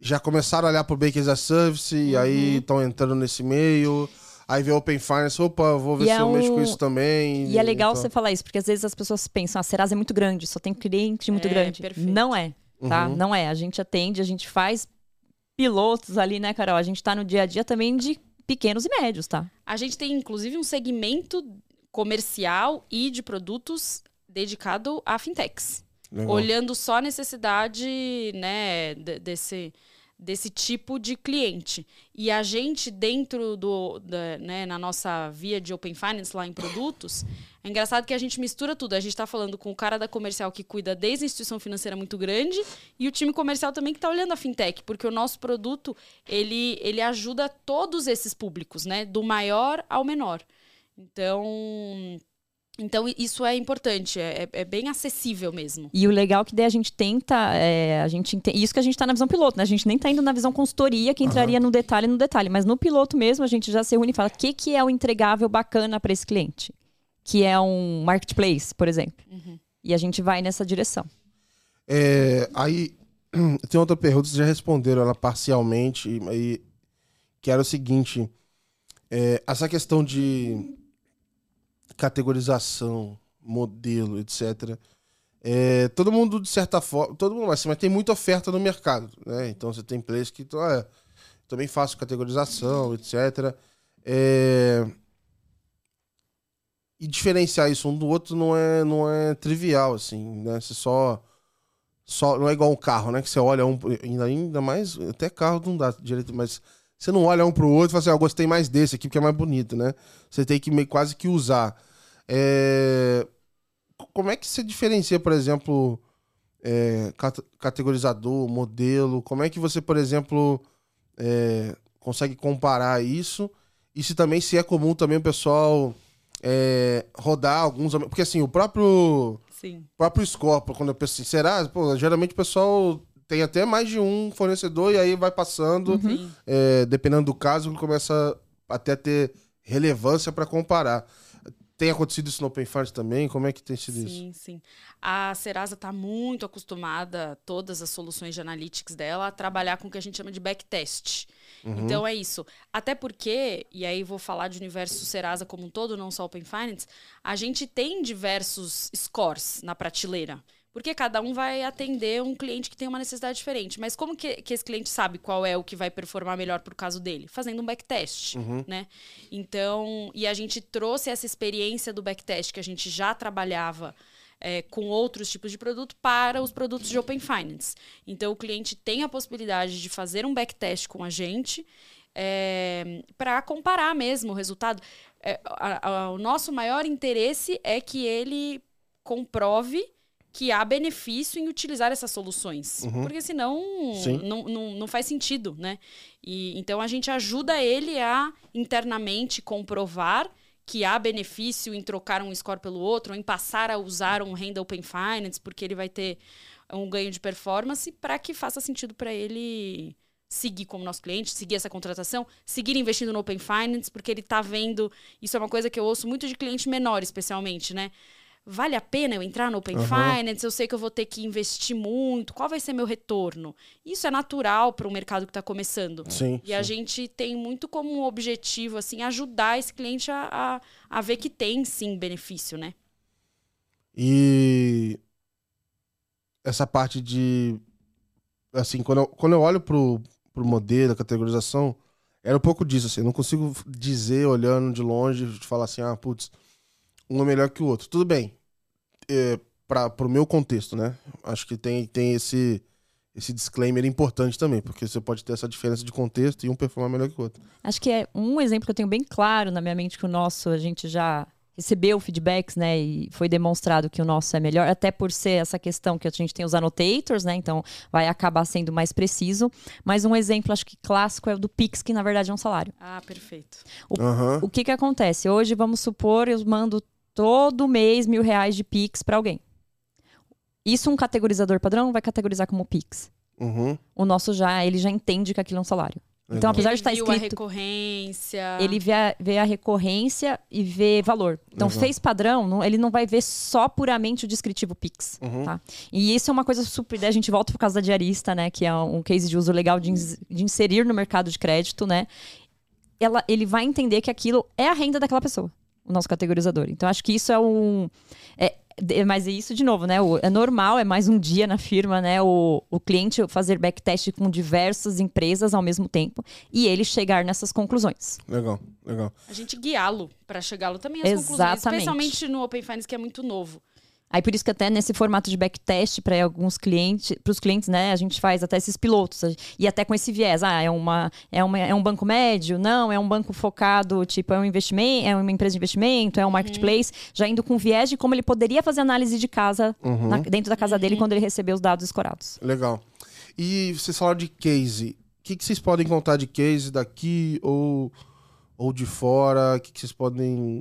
já começaram a olhar pro Bakers as Service e aí Uhum. estão entrando nesse meio. Aí vê Open Finance, opa, vou ver E se é eu mexo com um- isso também. E é legal então. você falar isso, porque às vezes as pessoas pensam, a Serasa é muito grande, só tem cliente muito É, grande. perfeito. Não é, tá? Uhum. Não é. A gente atende, a gente faz pilotos ali, né, Carol? A gente tá no dia a dia também de pequenos e médios, tá? A gente tem, inclusive, um segmento comercial e de produtos dedicado a fintechs. Legal. olhando só a necessidade né, de- desse, desse tipo de cliente. E a gente, dentro do, da- né, na nossa via de Open Finance lá em produtos, é engraçado que a gente mistura tudo. A gente está falando com o cara da comercial que cuida desde a instituição financeira muito grande e o time comercial também que está olhando a fintech, porque o nosso produto ele, ele ajuda todos esses públicos, né? Do maior ao menor. Então, então isso é importante, é, é- é bem acessível mesmo. E o legal é que daí a gente tenta, é, a gente ente- isso que a gente tá na visão piloto, né? A gente nem tá indo na visão consultoria, que entraria no detalhe, no detalhe. Mas no piloto mesmo, a gente já se reúne e fala o que, que é o entregável bacana para esse cliente. Que é um marketplace, por exemplo. E a gente vai nessa direção. É, aí tem outra pergunta, vocês já responderam ela parcialmente, e, e- que era o seguinte: é, essa questão de categorização, modelo, etc. é, todo mundo, de certa forma, todo mundo, assim, mas tem muita oferta no mercado, né? Então você tem players que ah, também faço categorização, etc. É, e diferenciar isso um do outro não é, não é trivial, assim, né? Você só só não é igual um carro, né? Que você olha um ainda, mais até carro não dá direito, mas Você não olha um pro outro e fala assim, ah, eu gostei mais desse aqui porque é mais bonito, né? Você tem que meio, quase que usar. É, Como é que você diferencia, por exemplo, é, cate- categorizador, modelo? Como é que você, por exemplo, é, consegue comparar isso? E se também se é comum também o pessoal é, rodar alguns. Porque assim, o próprio Sim. próprio Scorpio, quando eu penso assim, será? Pô, geralmente o pessoal tem até mais de um fornecedor e aí vai passando, Sim. é, dependendo do caso, começa até a ter relevância para comparar. Tem acontecido isso no Open Finance também? Como é que tem sido isso? Sim, sim. A Serasa está muito acostumada, todas as soluções de analytics dela, a trabalhar com o que a gente chama de backtest. Uhum. Então é isso. Até porque, e aí vou falar de universo Serasa como um todo, não só Open Finance, a gente tem diversos scores na prateleira. Porque cada um vai atender um cliente que tem uma necessidade diferente. Mas como que, que esse cliente sabe qual é o que vai performar melhor pro caso dele? Fazendo um backtest, Uhum. né? Então, e a gente trouxe essa experiência do backtest que a gente já trabalhava é, com outros tipos de produto para os produtos de Open Finance. Então, o cliente tem a possibilidade de fazer um backtest com a gente para comparar mesmo o resultado. É, a- a- o nosso maior interesse é que ele comprove que há benefício em utilizar essas soluções. Porque senão não, não, não faz sentido, né? E, então a gente ajuda ele a internamente comprovar que há benefício em trocar um score pelo outro, ou em passar a usar um renda Open Finance, porque ele vai ter um ganho de performance, para que faça sentido para ele seguir como nosso cliente, seguir essa contratação, seguir investindo no Open Finance, porque ele está vendo. Isso é uma coisa que eu ouço muito de cliente menor, especialmente, né? Vale a pena eu entrar no Open Aham. Finance? Eu sei que eu vou ter que investir muito. Qual vai ser meu retorno? Isso é natural para um mercado que está começando. Sim. E a sim. gente tem muito como objetivo, assim, ajudar esse cliente a, a, a ver que tem, sim, benefício, né? E essa parte de. Assim, quando eu, quando eu olho pro, pro modelo, a categorização, era um pouco disso, assim. Eu não consigo dizer, olhando de longe, de falar assim, ah, putz, um é melhor que o outro. Tudo bem. É, pra, pro meu contexto, né? Acho que tem, tem esse, esse disclaimer importante também, porque você pode ter essa diferença de contexto e um performar melhor que o outro. Acho que é um exemplo que eu tenho bem claro na minha mente que o nosso, a gente já recebeu feedbacks, né, e foi demonstrado que o nosso é melhor, até por ser essa questão que a gente tem os annotators, né, então vai acabar sendo mais preciso. Mas um exemplo, acho que clássico é o do Pix, que na verdade é um salário. Ah, perfeito. Aham. O que que acontece? Hoje, vamos supor, eu mando todo mês mil reais de Pix para alguém. Isso um categorizador padrão vai categorizar como Pix. Uhum. O nosso já, ele já entende que aquilo é um salário. Então, apesar de ele estar viu a escrito recorrência. ele vê a, vê a recorrência e vê valor. Então, Legal. fez padrão, não- ele não vai ver só puramente o descritivo Pix. Uhum. Tá? E isso é uma coisa super. daí A gente volta por causa da diarista, né? Que é um case de uso legal de, ins- de inserir no mercado de crédito, né? Ela, ele vai entender que aquilo é a renda daquela pessoa, o nosso categorizador. Então, acho que isso é um. É, de- mas isso, de novo, né? o- é normal, é mais um dia na firma, né? O, o cliente fazer backtest com diversas empresas ao mesmo tempo e ele chegar nessas conclusões. Legal, legal. A gente guiá-lo para chegá-lo também às conclusões. Exatamente. Especialmente no Open Finance, que é muito novo. Aí por isso que até nesse formato de backtest para alguns clientes, para os clientes, né, a gente faz até esses pilotos e até com esse viés, ah, é uma é uma é um banco médio, não, é um banco focado, tipo, é um investimento, é uma empresa de investimento, é um marketplace, já indo com viés de como ele poderia fazer análise de casa Uhum. na- dentro da casa dele quando ele receber os dados escorados. Legal. E vocês falaram de case. O que, que vocês podem contar de case daqui ou, ou de fora? O que, que vocês podem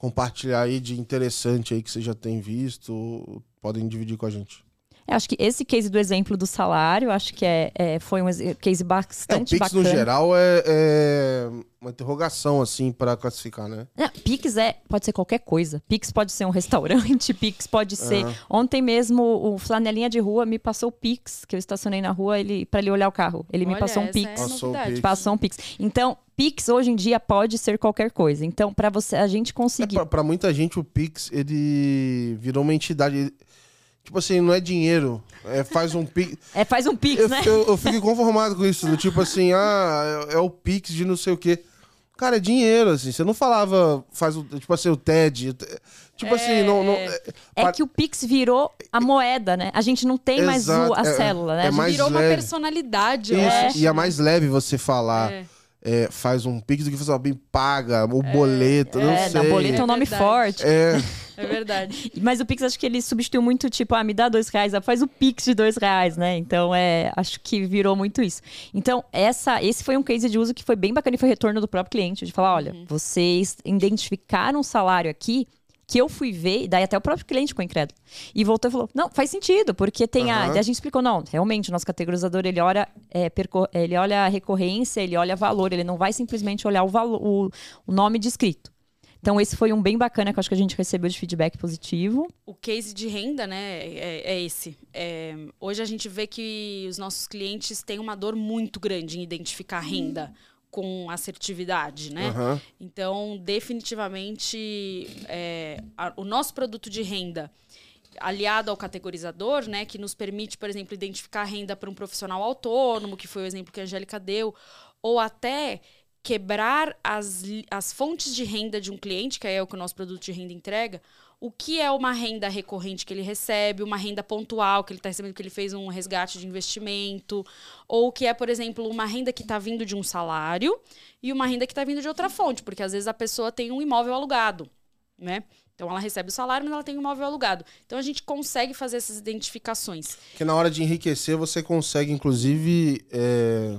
compartilhar aí de interessante aí que vocês já têm visto? Podem dividir com a gente. Eu acho que esse case do exemplo do salário, acho que é, é- foi um case É, o bastante Pix, no bacana. geral, é, é uma interrogação, assim, para classificar, né? Não, Pix é, pode ser qualquer coisa. Pix pode ser um restaurante, Pix pode ser. Aham. Ontem mesmo, o flanelinha de rua me passou o Pix, que eu estacionei na rua ele, para ele olhar o carro. Ele me Olha, passou um Pix. É Passou o. Pix. Passou um Pix. Então, Pix hoje em dia pode ser qualquer coisa. Então, para você a gente É, conseguir. pra, pra muita gente, o Pix, ele virou uma entidade. ele- tipo assim, não é dinheiro. É, faz um Pix. É, faz um Pix, Eu, né? eu, eu fico conformado com isso. Do tipo assim, ah, é, é o Pix de não sei o quê. Cara, é dinheiro, assim. Você não falava, faz o, tipo assim, o TED. Tipo assim, não. não é, É pa- que o Pix virou a moeda, né? A gente não tem mais o- Exato, a é- célula, né? é A gente- mais Virou uma leve. personalidade, isso, acho. e é mais leve você falar. É. é, faz um Pix do que fazer bem paga, o boleto, não É, sei. boleto é um nome verdade. forte. É, É verdade. Mas o Pix, acho que ele substituiu muito, tipo, ah, me dá dois reais, ah, faz o Pix de dois reais, né? Então, é, acho que virou muito isso. Então, essa, esse foi um case de uso que foi bem bacana e foi retorno do próprio cliente, de falar, olha, vocês identificaram um salário aqui que eu fui ver, e daí até o próprio cliente ficou incrédulo. E voltou e falou, não, faz sentido, porque tem a... Aham. daí a gente explicou, não, realmente, o nosso categorizador, ele olha, é, percor- ele olha a recorrência, ele olha valor, ele não vai simplesmente olhar o, valor, o, o nome descrito. Então, esse foi um bem bacana que eu acho que a gente recebeu de feedback positivo. O case de renda, né, é, é esse. É, hoje a gente vê que os nossos clientes têm uma dor muito grande em identificar renda com assertividade, né? aham. Então, definitivamente, é, a- o nosso produto de renda aliado ao categorizador, né, que nos permite, por exemplo, identificar renda para um profissional autônomo, que foi o exemplo que a Angélica deu, ou até quebrar as, as fontes de renda de um cliente, que é o que o nosso produto de renda entrega, o que é uma renda recorrente que ele recebe, uma renda pontual que ele está recebendo, que ele fez um resgate de investimento, ou que é, por exemplo, uma renda que está vindo de um salário e uma renda que está vindo de outra fonte, porque às vezes a pessoa tem um imóvel alugado, né? Então ela recebe o salário, mas ela tem um imóvel alugado. Então a gente consegue fazer essas identificações. Que na hora de enriquecer, você consegue, inclusive, é,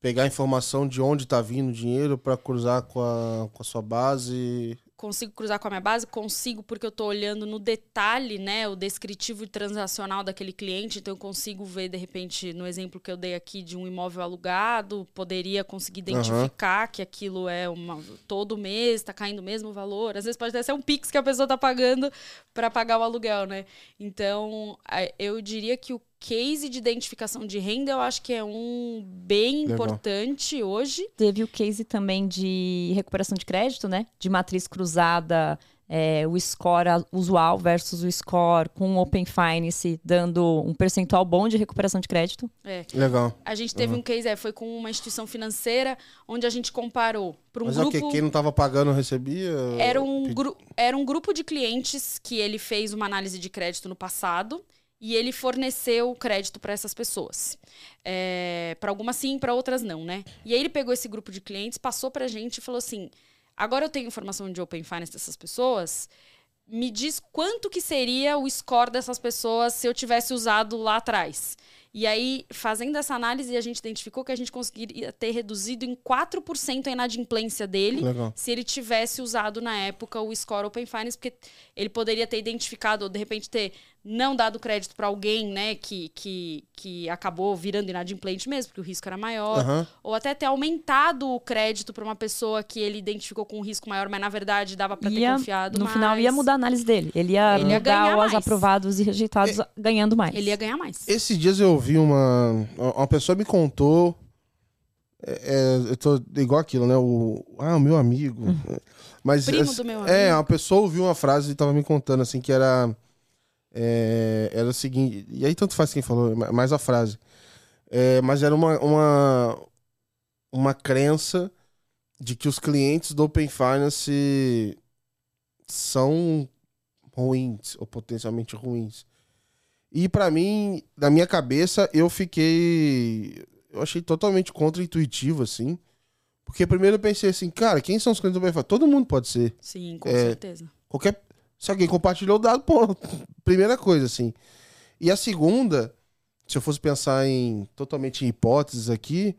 pegar informação de onde tá vindo o dinheiro para cruzar com a, com a sua base. Consigo cruzar com a minha base? Consigo, porque eu estou olhando no detalhe, né? O descritivo e transacional daquele cliente. Então, eu consigo ver, de repente, no exemplo que eu dei aqui de um imóvel alugado, poderia conseguir identificar que aquilo é uma, todo mês, está caindo o mesmo valor. Às vezes pode até ser um Pix que a pessoa está pagando para pagar o aluguel, né? Então, eu diria que o case de identificação de renda, eu acho que é um bem Legal. importante hoje. Teve o case também de recuperação de crédito, né? De matriz cruzada, é, o score usual versus o score com o Open Finance, dando um percentual bom de recuperação de crédito. Legal. A gente teve um case, é, foi com uma instituição financeira, onde a gente comparou para um Mas é o grupo. quê? Quem não tava pagando recebia? Era um, gru- era um grupo de clientes que ele fez uma análise de crédito no passado e ele forneceu crédito para essas pessoas. para algumas sim, para outras não, né? E aí ele pegou esse grupo de clientes, passou para a gente e falou assim: agora eu tenho informação de Open Finance dessas pessoas. Me diz quanto que seria o score dessas pessoas se eu tivesse usado lá atrás. E aí, fazendo essa análise, a gente identificou que a gente conseguiria ter reduzido em 4% a inadimplência dele Legal. se ele tivesse usado na época o Score Open Finance, porque ele poderia ter identificado, ou de repente ter não dado crédito para alguém, né, que, que, que acabou virando inadimplente mesmo, porque o risco era maior, Aham. ou até ter aumentado o crédito para uma pessoa que ele identificou com um risco maior, mas na verdade dava para ter Ia- confiado no mais. final ia mudar a análise dele. Ele ia Ele ia ganhar os aprovados e rejeitados ganhando mais. Ele ia ganhar mais. Esses dias eu ouvi uma. Uma pessoa me contou. é, é, eu tô igual aquilo, né? O, ah, o meu amigo. Mas, Primo assim, do meu É, amigo. uma pessoa ouviu uma frase e tava me contando, assim, que era. É, era o seguinte. E aí tanto faz quem falou, ma- mais a frase. É, mas era uma, uma. Uma crença de que os clientes do Open Finance são ruins, ou potencialmente ruins. E pra mim, na minha cabeça, eu fiquei. Eu achei totalmente contra-intuitivo, assim. Porque primeiro eu pensei assim, cara, quem são os clientes do Open Finance? Todo mundo pode ser. Sim, com É, certeza. Qualquer. Se alguém compartilhou o dado, pô, primeira coisa, assim. E a segunda, se eu fosse pensar em totalmente em hipóteses aqui,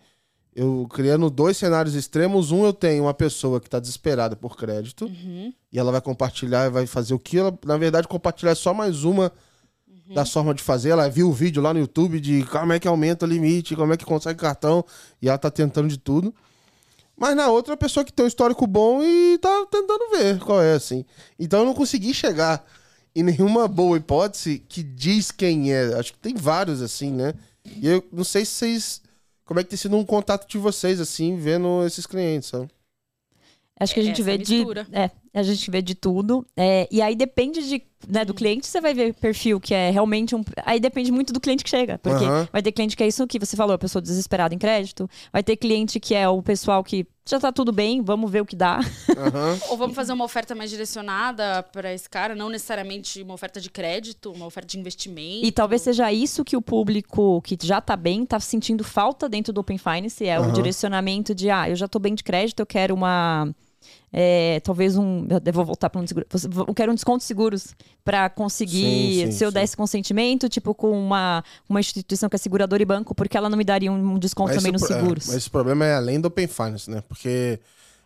eu criando dois cenários extremos. Um, eu tenho uma pessoa que tá desesperada por crédito, Uhum. e ela vai compartilhar e vai fazer o que ela, na verdade, compartilhar é só mais uma Uhum. da forma de fazer. Ela viu o vídeo lá no YouTube de como é que aumenta o limite, como é que consegue cartão, e ela tá tentando de tudo. Mas na outra, a pessoa que tem um histórico bom e tá tentando ver qual é, assim. Então eu não consegui chegar em nenhuma boa hipótese que diz quem é. Acho que tem vários, assim, né? E eu não sei se vocês. Como é que tem sido um contato de vocês, assim, vendo esses clientes, sabe? Acho que a gente Essa vê de. mistura. É, a gente vê de tudo. É, e aí depende de, né, do cliente, você vai ver perfil que é realmente um. Aí depende muito do cliente que chega. Porque Aham. vai ter cliente que é isso que você falou, a pessoa desesperada em crédito. Vai ter cliente que é o pessoal que já tá tudo bem, vamos ver o que dá. Aham. Ou vamos fazer uma oferta mais direcionada para esse cara, não necessariamente uma oferta de crédito, uma oferta de investimento. E talvez seja isso que o público que já tá bem tá sentindo falta dentro do Open Finance, é Aham. o direcionamento de, ah, eu já tô bem de crédito, eu quero uma. É, talvez um. Eu vou voltar para um seguro. Eu quero um desconto de seguros para conseguir. Sim, sim, se eu sim. der esse consentimento, tipo, com uma, uma instituição que é seguradora e banco, porque ela não me daria um desconto Mas também nos é, seguros. mas esse problema é além do Open Finance, né? Porque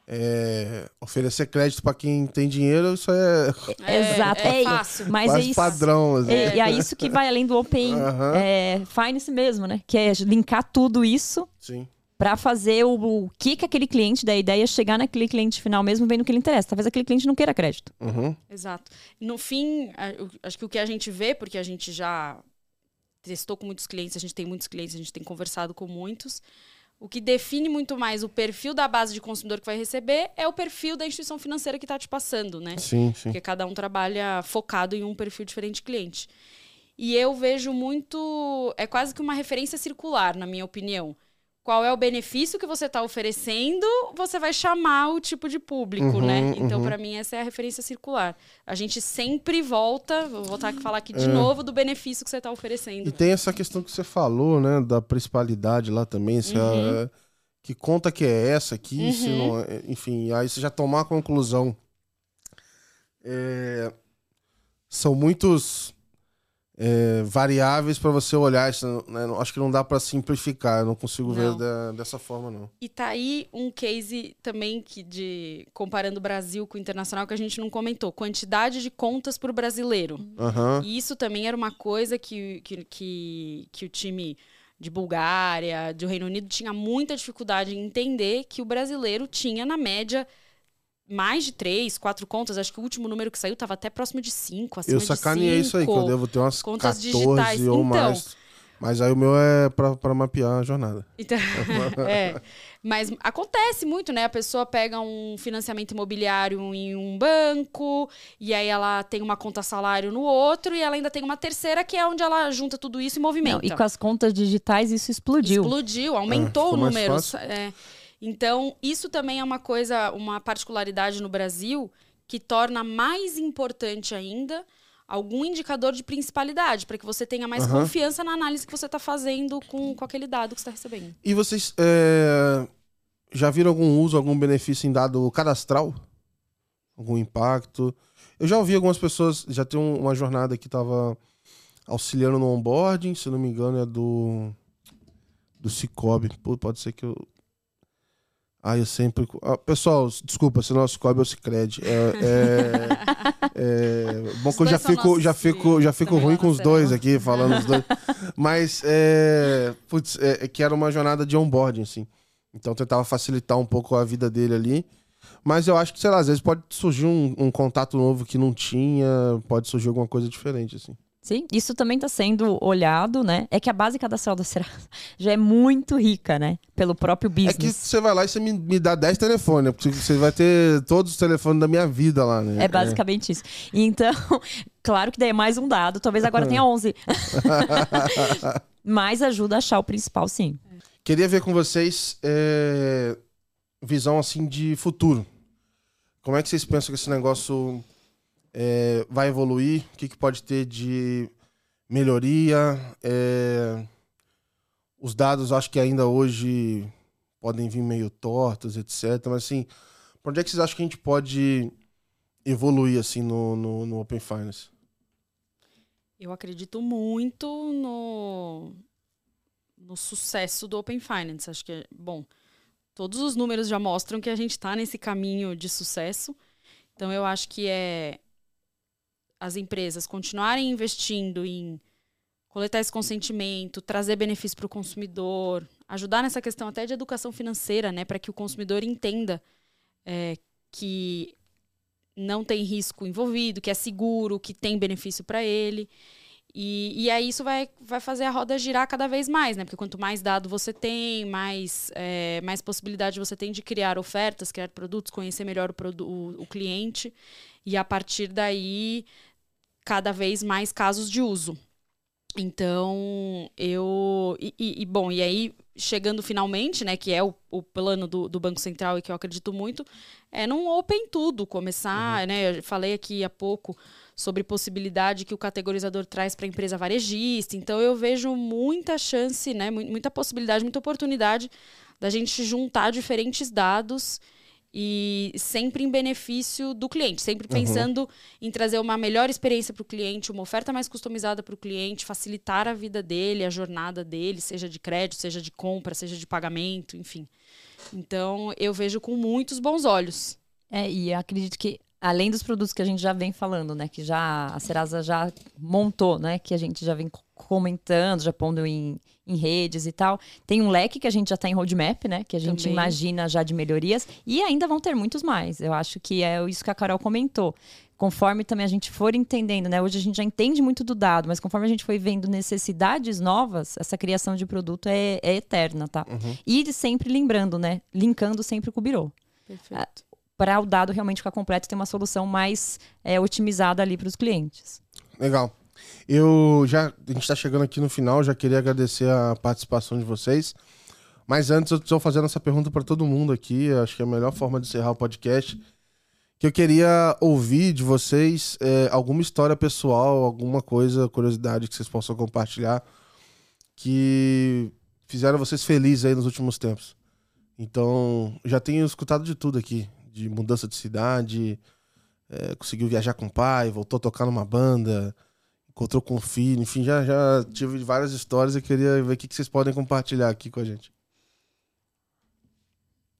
é, oferecer crédito pra quem tem dinheiro, isso é É, Exato. É, É, fácil. Mas é isso. padrão. Assim. E, e é isso que vai além do Open é, Finance mesmo, né? Que é linkar tudo isso Sim. Pra fazer o, o que que aquele cliente da ideia chegar naquele cliente final mesmo vendo o que ele interessa. Talvez aquele cliente não queira crédito. Uhum. Exato. No fim, acho que o que a gente vê, porque a gente já testou com muitos clientes, a gente tem muitos clientes, a gente tem conversado com muitos. O que define muito mais o perfil da base de consumidor que vai receber é o perfil da instituição financeira que está te passando, né? Sim, sim. Porque cada um trabalha focado em um perfil diferente de cliente. E eu vejo muito. É quase que uma referência circular, na minha opinião. Qual é o benefício que você está oferecendo, você vai chamar o tipo de público, Uhum, né? Então, uhum. para mim, essa é a referência circular. A gente sempre volta, vou voltar aqui falar aqui de É. novo do benefício que você está E oferecendo. tem essa questão que você falou, né? Da principalidade lá também. Se Uhum. a- que conta que é essa aqui, se Uhum. não é- enfim, aí você já tomar a conclusão. É, são muitos é, variáveis para você olhar. Isso, né? Acho que não dá para simplificar. Eu não consigo ver Não. da- dessa forma, não. E tá aí um case também que de comparando o Brasil com o internacional que a gente não comentou. Quantidade de contas por brasileiro. Aham. E isso também era uma coisa que, que, que, que o time de Bulgária, do Reino Unido, tinha muita dificuldade em entender que o brasileiro tinha, na média, mais de três, quatro contas. Acho que o último número que saiu estava até próximo de cinco, acima Eu de sacaneei isso aí, que eu devo ter umas Contas 14 digitais. ou Então. mais. Mas aí o meu é pra mapear a jornada. Então, é. Mas acontece muito, né? A pessoa pega um financiamento imobiliário em um banco, e aí ela tem uma conta salário no outro, e ela ainda tem uma terceira, que é onde ela junta tudo isso e movimenta. Não, e com as contas digitais isso explodiu. Explodiu, aumentou É, ficou o mais número. fácil. é. Então, isso também é uma coisa, uma particularidade no Brasil que torna mais importante ainda algum indicador de principalidade, para que você tenha mais Aham. confiança na análise que você está fazendo com, com aquele dado que você está recebendo. E vocês é, já viram algum uso, algum benefício em dado cadastral? Algum impacto? Eu já ouvi algumas pessoas, já tem um- uma jornada que estava auxiliando no onboarding, se não me engano é do do Cicobi. Pô, pode ser que eu Ah, eu sempre. Ah, pessoal, desculpa, se não é o Cicobi ou Cicred. É, é, é, bom que eu já fico, já fico, já fico ruim com os dois aqui, falando os dois. Mas, é, putz, é, é que era uma jornada de onboarding, assim. Então, eu tentava facilitar um pouco a vida dele ali. Mas eu acho que, sei lá, às vezes pode surgir um, um contato novo que não tinha, pode surgir alguma coisa diferente, assim. Sim, isso também está sendo olhado, né? É que a base cadastral da Serasa já é muito rica, né? Pelo próprio É que business. você vai lá e você me, me dá 10 telefones, né? porque você vai ter todos os telefones da minha vida lá, né? É basicamente isso. Então, claro que daí é mais um dado, talvez agora tenha 11. Mas ajuda a achar o principal, sim. Queria ver com vocês é, visão assim de futuro. Como é que vocês pensam que esse negócio é, vai evoluir? O que, que pode ter de melhoria? É, os dados acho que ainda hoje podem vir meio tortos, etc. Mas assim, pra onde é que vocês acham que a gente pode evoluir assim no, no, no Open Finance? Eu acredito muito no, no sucesso do Open Finance. Acho que, bom, todos os números já mostram que a gente está nesse caminho de sucesso. Então, eu acho que é as empresas continuarem investindo em coletar esse consentimento, trazer benefício para o consumidor, ajudar nessa questão até de educação financeira, né, para que o consumidor entenda é, que não tem risco envolvido, que é seguro, que tem benefício para ele. E, e aí isso vai, vai fazer a roda girar cada vez mais, né? Porque quanto mais dado você tem, mais, é, mais possibilidade você tem de criar ofertas, criar produtos, conhecer melhor o, o, o cliente. E a partir daí, cada vez mais casos de uso. Então, eu. E, e, bom, e aí, chegando finalmente, né, que é o, o plano do, do, Banco Central e que eu acredito muito, é num open tudo, começar, uhum. né? Eu falei aqui há pouco sobre possibilidade que o categorizador traz para a empresa varejista. Então eu vejo muita chance, né, muita possibilidade, muita oportunidade da gente juntar diferentes dados e sempre em benefício do cliente, sempre pensando uhum. em trazer uma melhor experiência para o cliente, uma oferta mais customizada para o cliente, facilitar a vida dele, a jornada dele, seja de crédito, seja de compra, seja de pagamento, enfim. Então eu vejo com muitos bons olhos. É, e acredito que além dos produtos que a gente já vem falando, né, que já a Serasa já montou, né, que a gente já vem comentando, já pondo em, em redes e tal, tem um leque que a gente já está em roadmap, né, que a gente Também. imagina já de melhorias e ainda vão ter muitos mais. Eu acho que é isso que a Carol comentou. Conforme também a gente for entendendo, né? Hoje a gente já entende muito do dado, mas conforme a gente foi vendo necessidades novas, essa criação de produto é, é eterna, tá? Uhum. E sempre lembrando, né? Linkando sempre com o Birô. Perfeito para o dado realmente ficar completo e ter uma solução mais é, otimizada ali para os clientes. Legal. Eu já. A gente está chegando aqui no final, já queria agradecer a participação de vocês. Mas antes, eu estou fazendo essa pergunta para todo mundo aqui. Acho que é a melhor forma de encerrar o podcast. Que eu queria ouvir de vocês é, alguma história pessoal, alguma coisa, curiosidade que vocês possam compartilhar que fizeram vocês felizes aí nos últimos tempos. Então, já tenho escutado de tudo aqui de mudança de cidade, é, conseguiu viajar com o pai, voltou a tocar numa banda, encontrou com o filho, enfim, já, já tive várias histórias e queria ver o que, que vocês podem compartilhar aqui com a gente.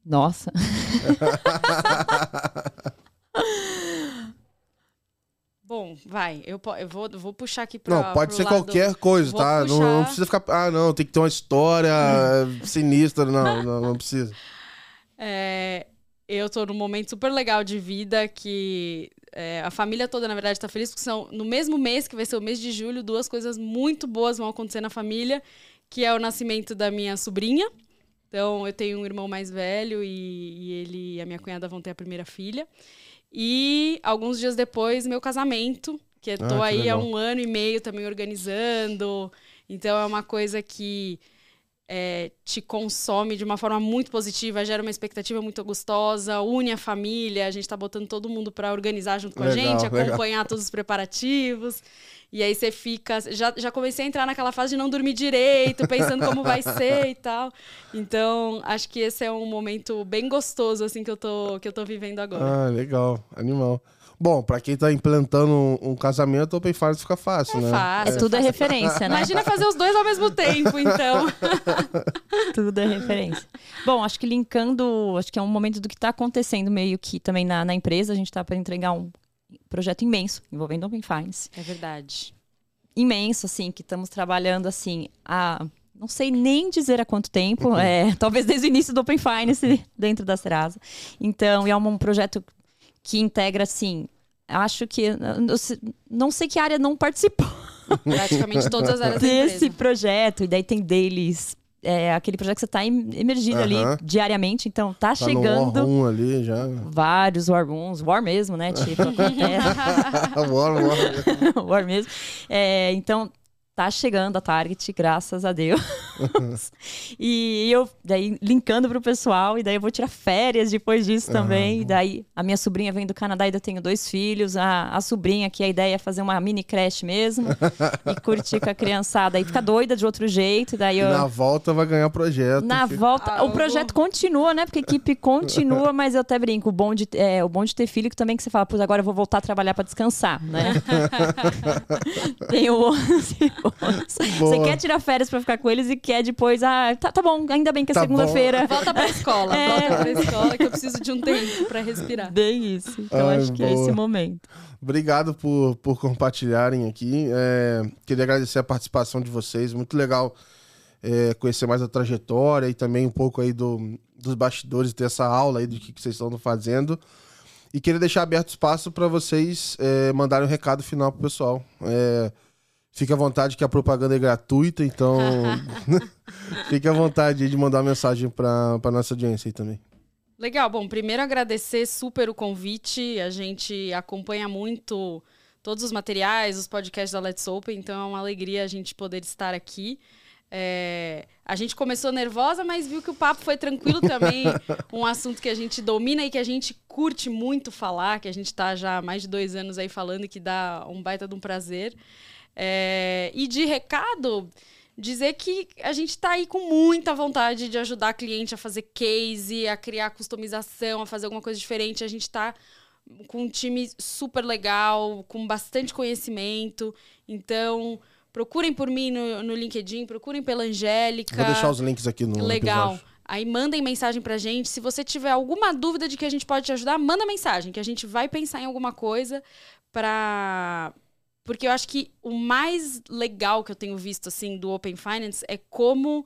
Nossa. Bom, vai. Eu, eu vou, vou puxar aqui pra. Não, pode ser lado... qualquer coisa, vou tá? Não, não, precisa ficar. Ah, não, tem que ter uma história sinistra. Não, não, não precisa. É, eu tô num momento super legal de vida que é, a família toda, na verdade, tá feliz, porque são no mesmo mês, que vai ser o mês de julho, duas coisas muito boas vão acontecer na família, que é o nascimento da minha sobrinha. Então, eu tenho um irmão mais velho e, e ele e a minha cunhada vão ter a primeira filha. E alguns dias depois, meu casamento, que eu tô ah, aí há um ano e meio também organizando. Então, é uma coisa que é, te consome de uma forma muito positiva, gera uma expectativa muito gostosa, une a família, a gente está botando todo mundo para organizar junto com legal, a gente, acompanhar legal. todos os preparativos. E aí você fica. Já, já comecei a entrar naquela fase de não dormir direito, pensando como vai ser e tal. Então, acho que esse é um momento bem gostoso, assim, que eu tô, que eu tô vivendo agora. Ah, legal, animal. Bom, pra quem tá implantando um, um casamento, Open Finance fica fácil, é né? Fácil. É, tudo é referência, né? Imagina fazer os dois ao mesmo tempo, então. tudo é referência. Bom, acho que linkando, acho que é um momento do que tá acontecendo meio que também na, na empresa. A gente tá para entregar um projeto imenso envolvendo Open Finance. É verdade. Imenso, assim, que estamos trabalhando, assim, a não sei nem dizer há quanto tempo, é, talvez desde o início do Open Finance dentro da Serasa. Então, é um projeto que integra, assim, acho que. Não sei que área não participou. Praticamente todas as áreas desse projeto. E daí tem deles. É aquele projeto que você está emergindo ali diariamente, então tá, tá chegando. No War ali já. Vários War Rooms, War mesmo, né? Tipo, war, War. war mesmo. É, então tá chegando a Target, graças a Deus. e eu, daí, linkando pro pessoal, e daí eu vou tirar férias depois disso também. Uhum. E daí, a minha sobrinha vem do Canadá, e eu tenho dois filhos. A, a sobrinha, que a ideia é fazer uma mini creche mesmo, e curtir com a criançada. E fica doida de outro jeito. E daí eu... Na volta vai ganhar projeto. Na que... volta, ah, o projeto vou... continua, né? Porque a equipe continua, mas eu até brinco. O bom de, é, o bom de ter filho que também que você fala, pois agora eu vou voltar a trabalhar para descansar, né? Tem o Você quer tirar férias pra ficar com eles e quer depois, ah, tá, tá bom, ainda bem que é tá segunda-feira. Volta pra escola, é. volta pra escola que eu preciso de um tempo pra respirar. Bem isso. Então Ai, acho que boa. é esse momento. Obrigado por, por compartilharem aqui. É, queria agradecer a participação de vocês. Muito legal é, conhecer mais a trajetória e também um pouco aí do, dos bastidores, ter essa aula aí do que, que vocês estão fazendo. E queria deixar aberto espaço para vocês é, mandarem um recado final pro pessoal. É, Fique à vontade que a propaganda é gratuita, então fique à vontade de mandar mensagem para a nossa audiência aí também. Legal, bom, primeiro agradecer super o convite. A gente acompanha muito todos os materiais, os podcasts da Let's Open, então é uma alegria a gente poder estar aqui. É, a gente começou nervosa, mas viu que o papo foi tranquilo também. um assunto que a gente domina e que a gente curte muito falar, que a gente está já há mais de dois anos aí falando e que dá um baita de um prazer. É, e de recado, dizer que a gente está aí com muita vontade de ajudar a cliente a fazer case, a criar customização, a fazer alguma coisa diferente. A gente está com um time super legal, com bastante conhecimento. Então, procurem por mim no, no LinkedIn, procurem pela Angélica. Vou deixar os links aqui no Legal. episódio. Aí mandem mensagem pra gente. Se você tiver alguma dúvida de que a gente pode te ajudar, manda mensagem, que a gente vai pensar em alguma coisa pra. Porque eu acho que o mais legal que eu tenho visto assim do Open Finance é como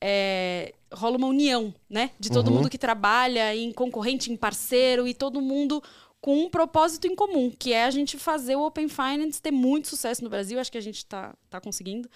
é, rola uma união, né? De todo Uhum. mundo que trabalha em concorrente, em parceiro e todo mundo com um propósito em comum, que é a gente fazer o Open Finance ter muito sucesso no Brasil. Acho que a gente está tá conseguindo.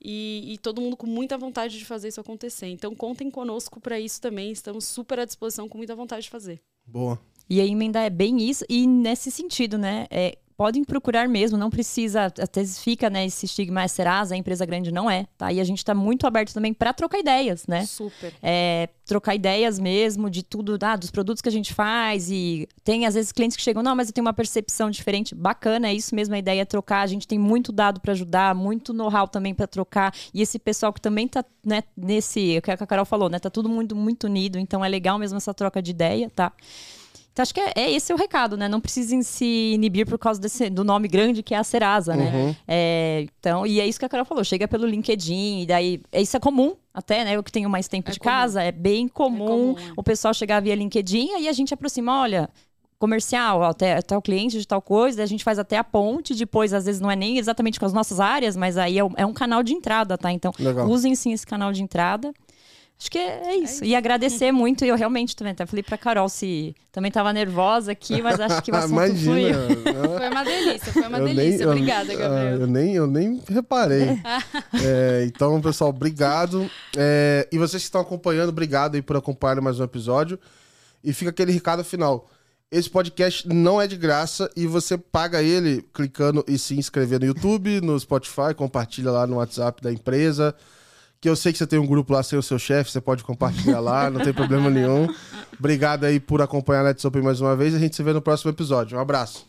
E, e todo mundo com muita vontade de fazer isso acontecer. Então, contem conosco para isso também. Estamos super à disposição, com muita vontade de fazer. Boa. E a emenda é bem isso, e nesse sentido, né? É, podem procurar mesmo, não precisa, vezes fica né, esse estigma, é Serasa, a empresa grande não é, tá? E a gente está muito aberto também para trocar ideias, né? Super. É, trocar ideias mesmo de tudo, ah, dos produtos que a gente faz e tem às vezes clientes que chegam, não, mas eu tenho uma percepção diferente. Bacana, é isso mesmo, a ideia é trocar. A gente tem muito dado para ajudar, muito know-how também para trocar. E esse pessoal que também tá, né, nesse, o que a Carol falou, né, tá tudo muito muito unido, então é legal mesmo essa troca de ideia, tá? Então, acho que é, é esse o recado, né? Não precisem se inibir por causa desse, do nome grande que é a Serasa, né? Uhum. É, então, e é isso que a Carol falou, chega pelo LinkedIn, e daí. Isso é comum, até, né? Eu que tenho mais tempo É de comum. casa, é bem comum, comum, é. o pessoal chegar via LinkedIn, aí a gente aproxima, olha. Comercial, até tal cliente de tal coisa, a gente faz até a ponte, depois, às vezes, não é nem exatamente com as nossas áreas, mas aí é um, é um canal de entrada, tá? Então, Legal. usem sim esse canal de entrada. Acho que é, é isso. E agradecer muito, e eu realmente também até falei pra Carol se também tava nervosa aqui, mas acho que o assunto fluiu. Imagina. Foi uma delícia, foi uma Eu nem- delícia. eu- Obrigada, ah, Gabriel. Eu nem, eu nem reparei. É, então, pessoal, obrigado. É, e vocês que estão acompanhando, obrigado aí por acompanhar mais um episódio. E fica aquele recado final. Esse podcast não é de graça e você paga ele clicando e se inscrever no YouTube, no Spotify, compartilha lá no WhatsApp da empresa. Que eu sei que você tem um grupo lá sem o seu chefe, você pode compartilhar lá, não tem problema nenhum. Obrigado aí por acompanhar a Let's Open mais uma vez. A gente se vê no próximo episódio. Um abraço.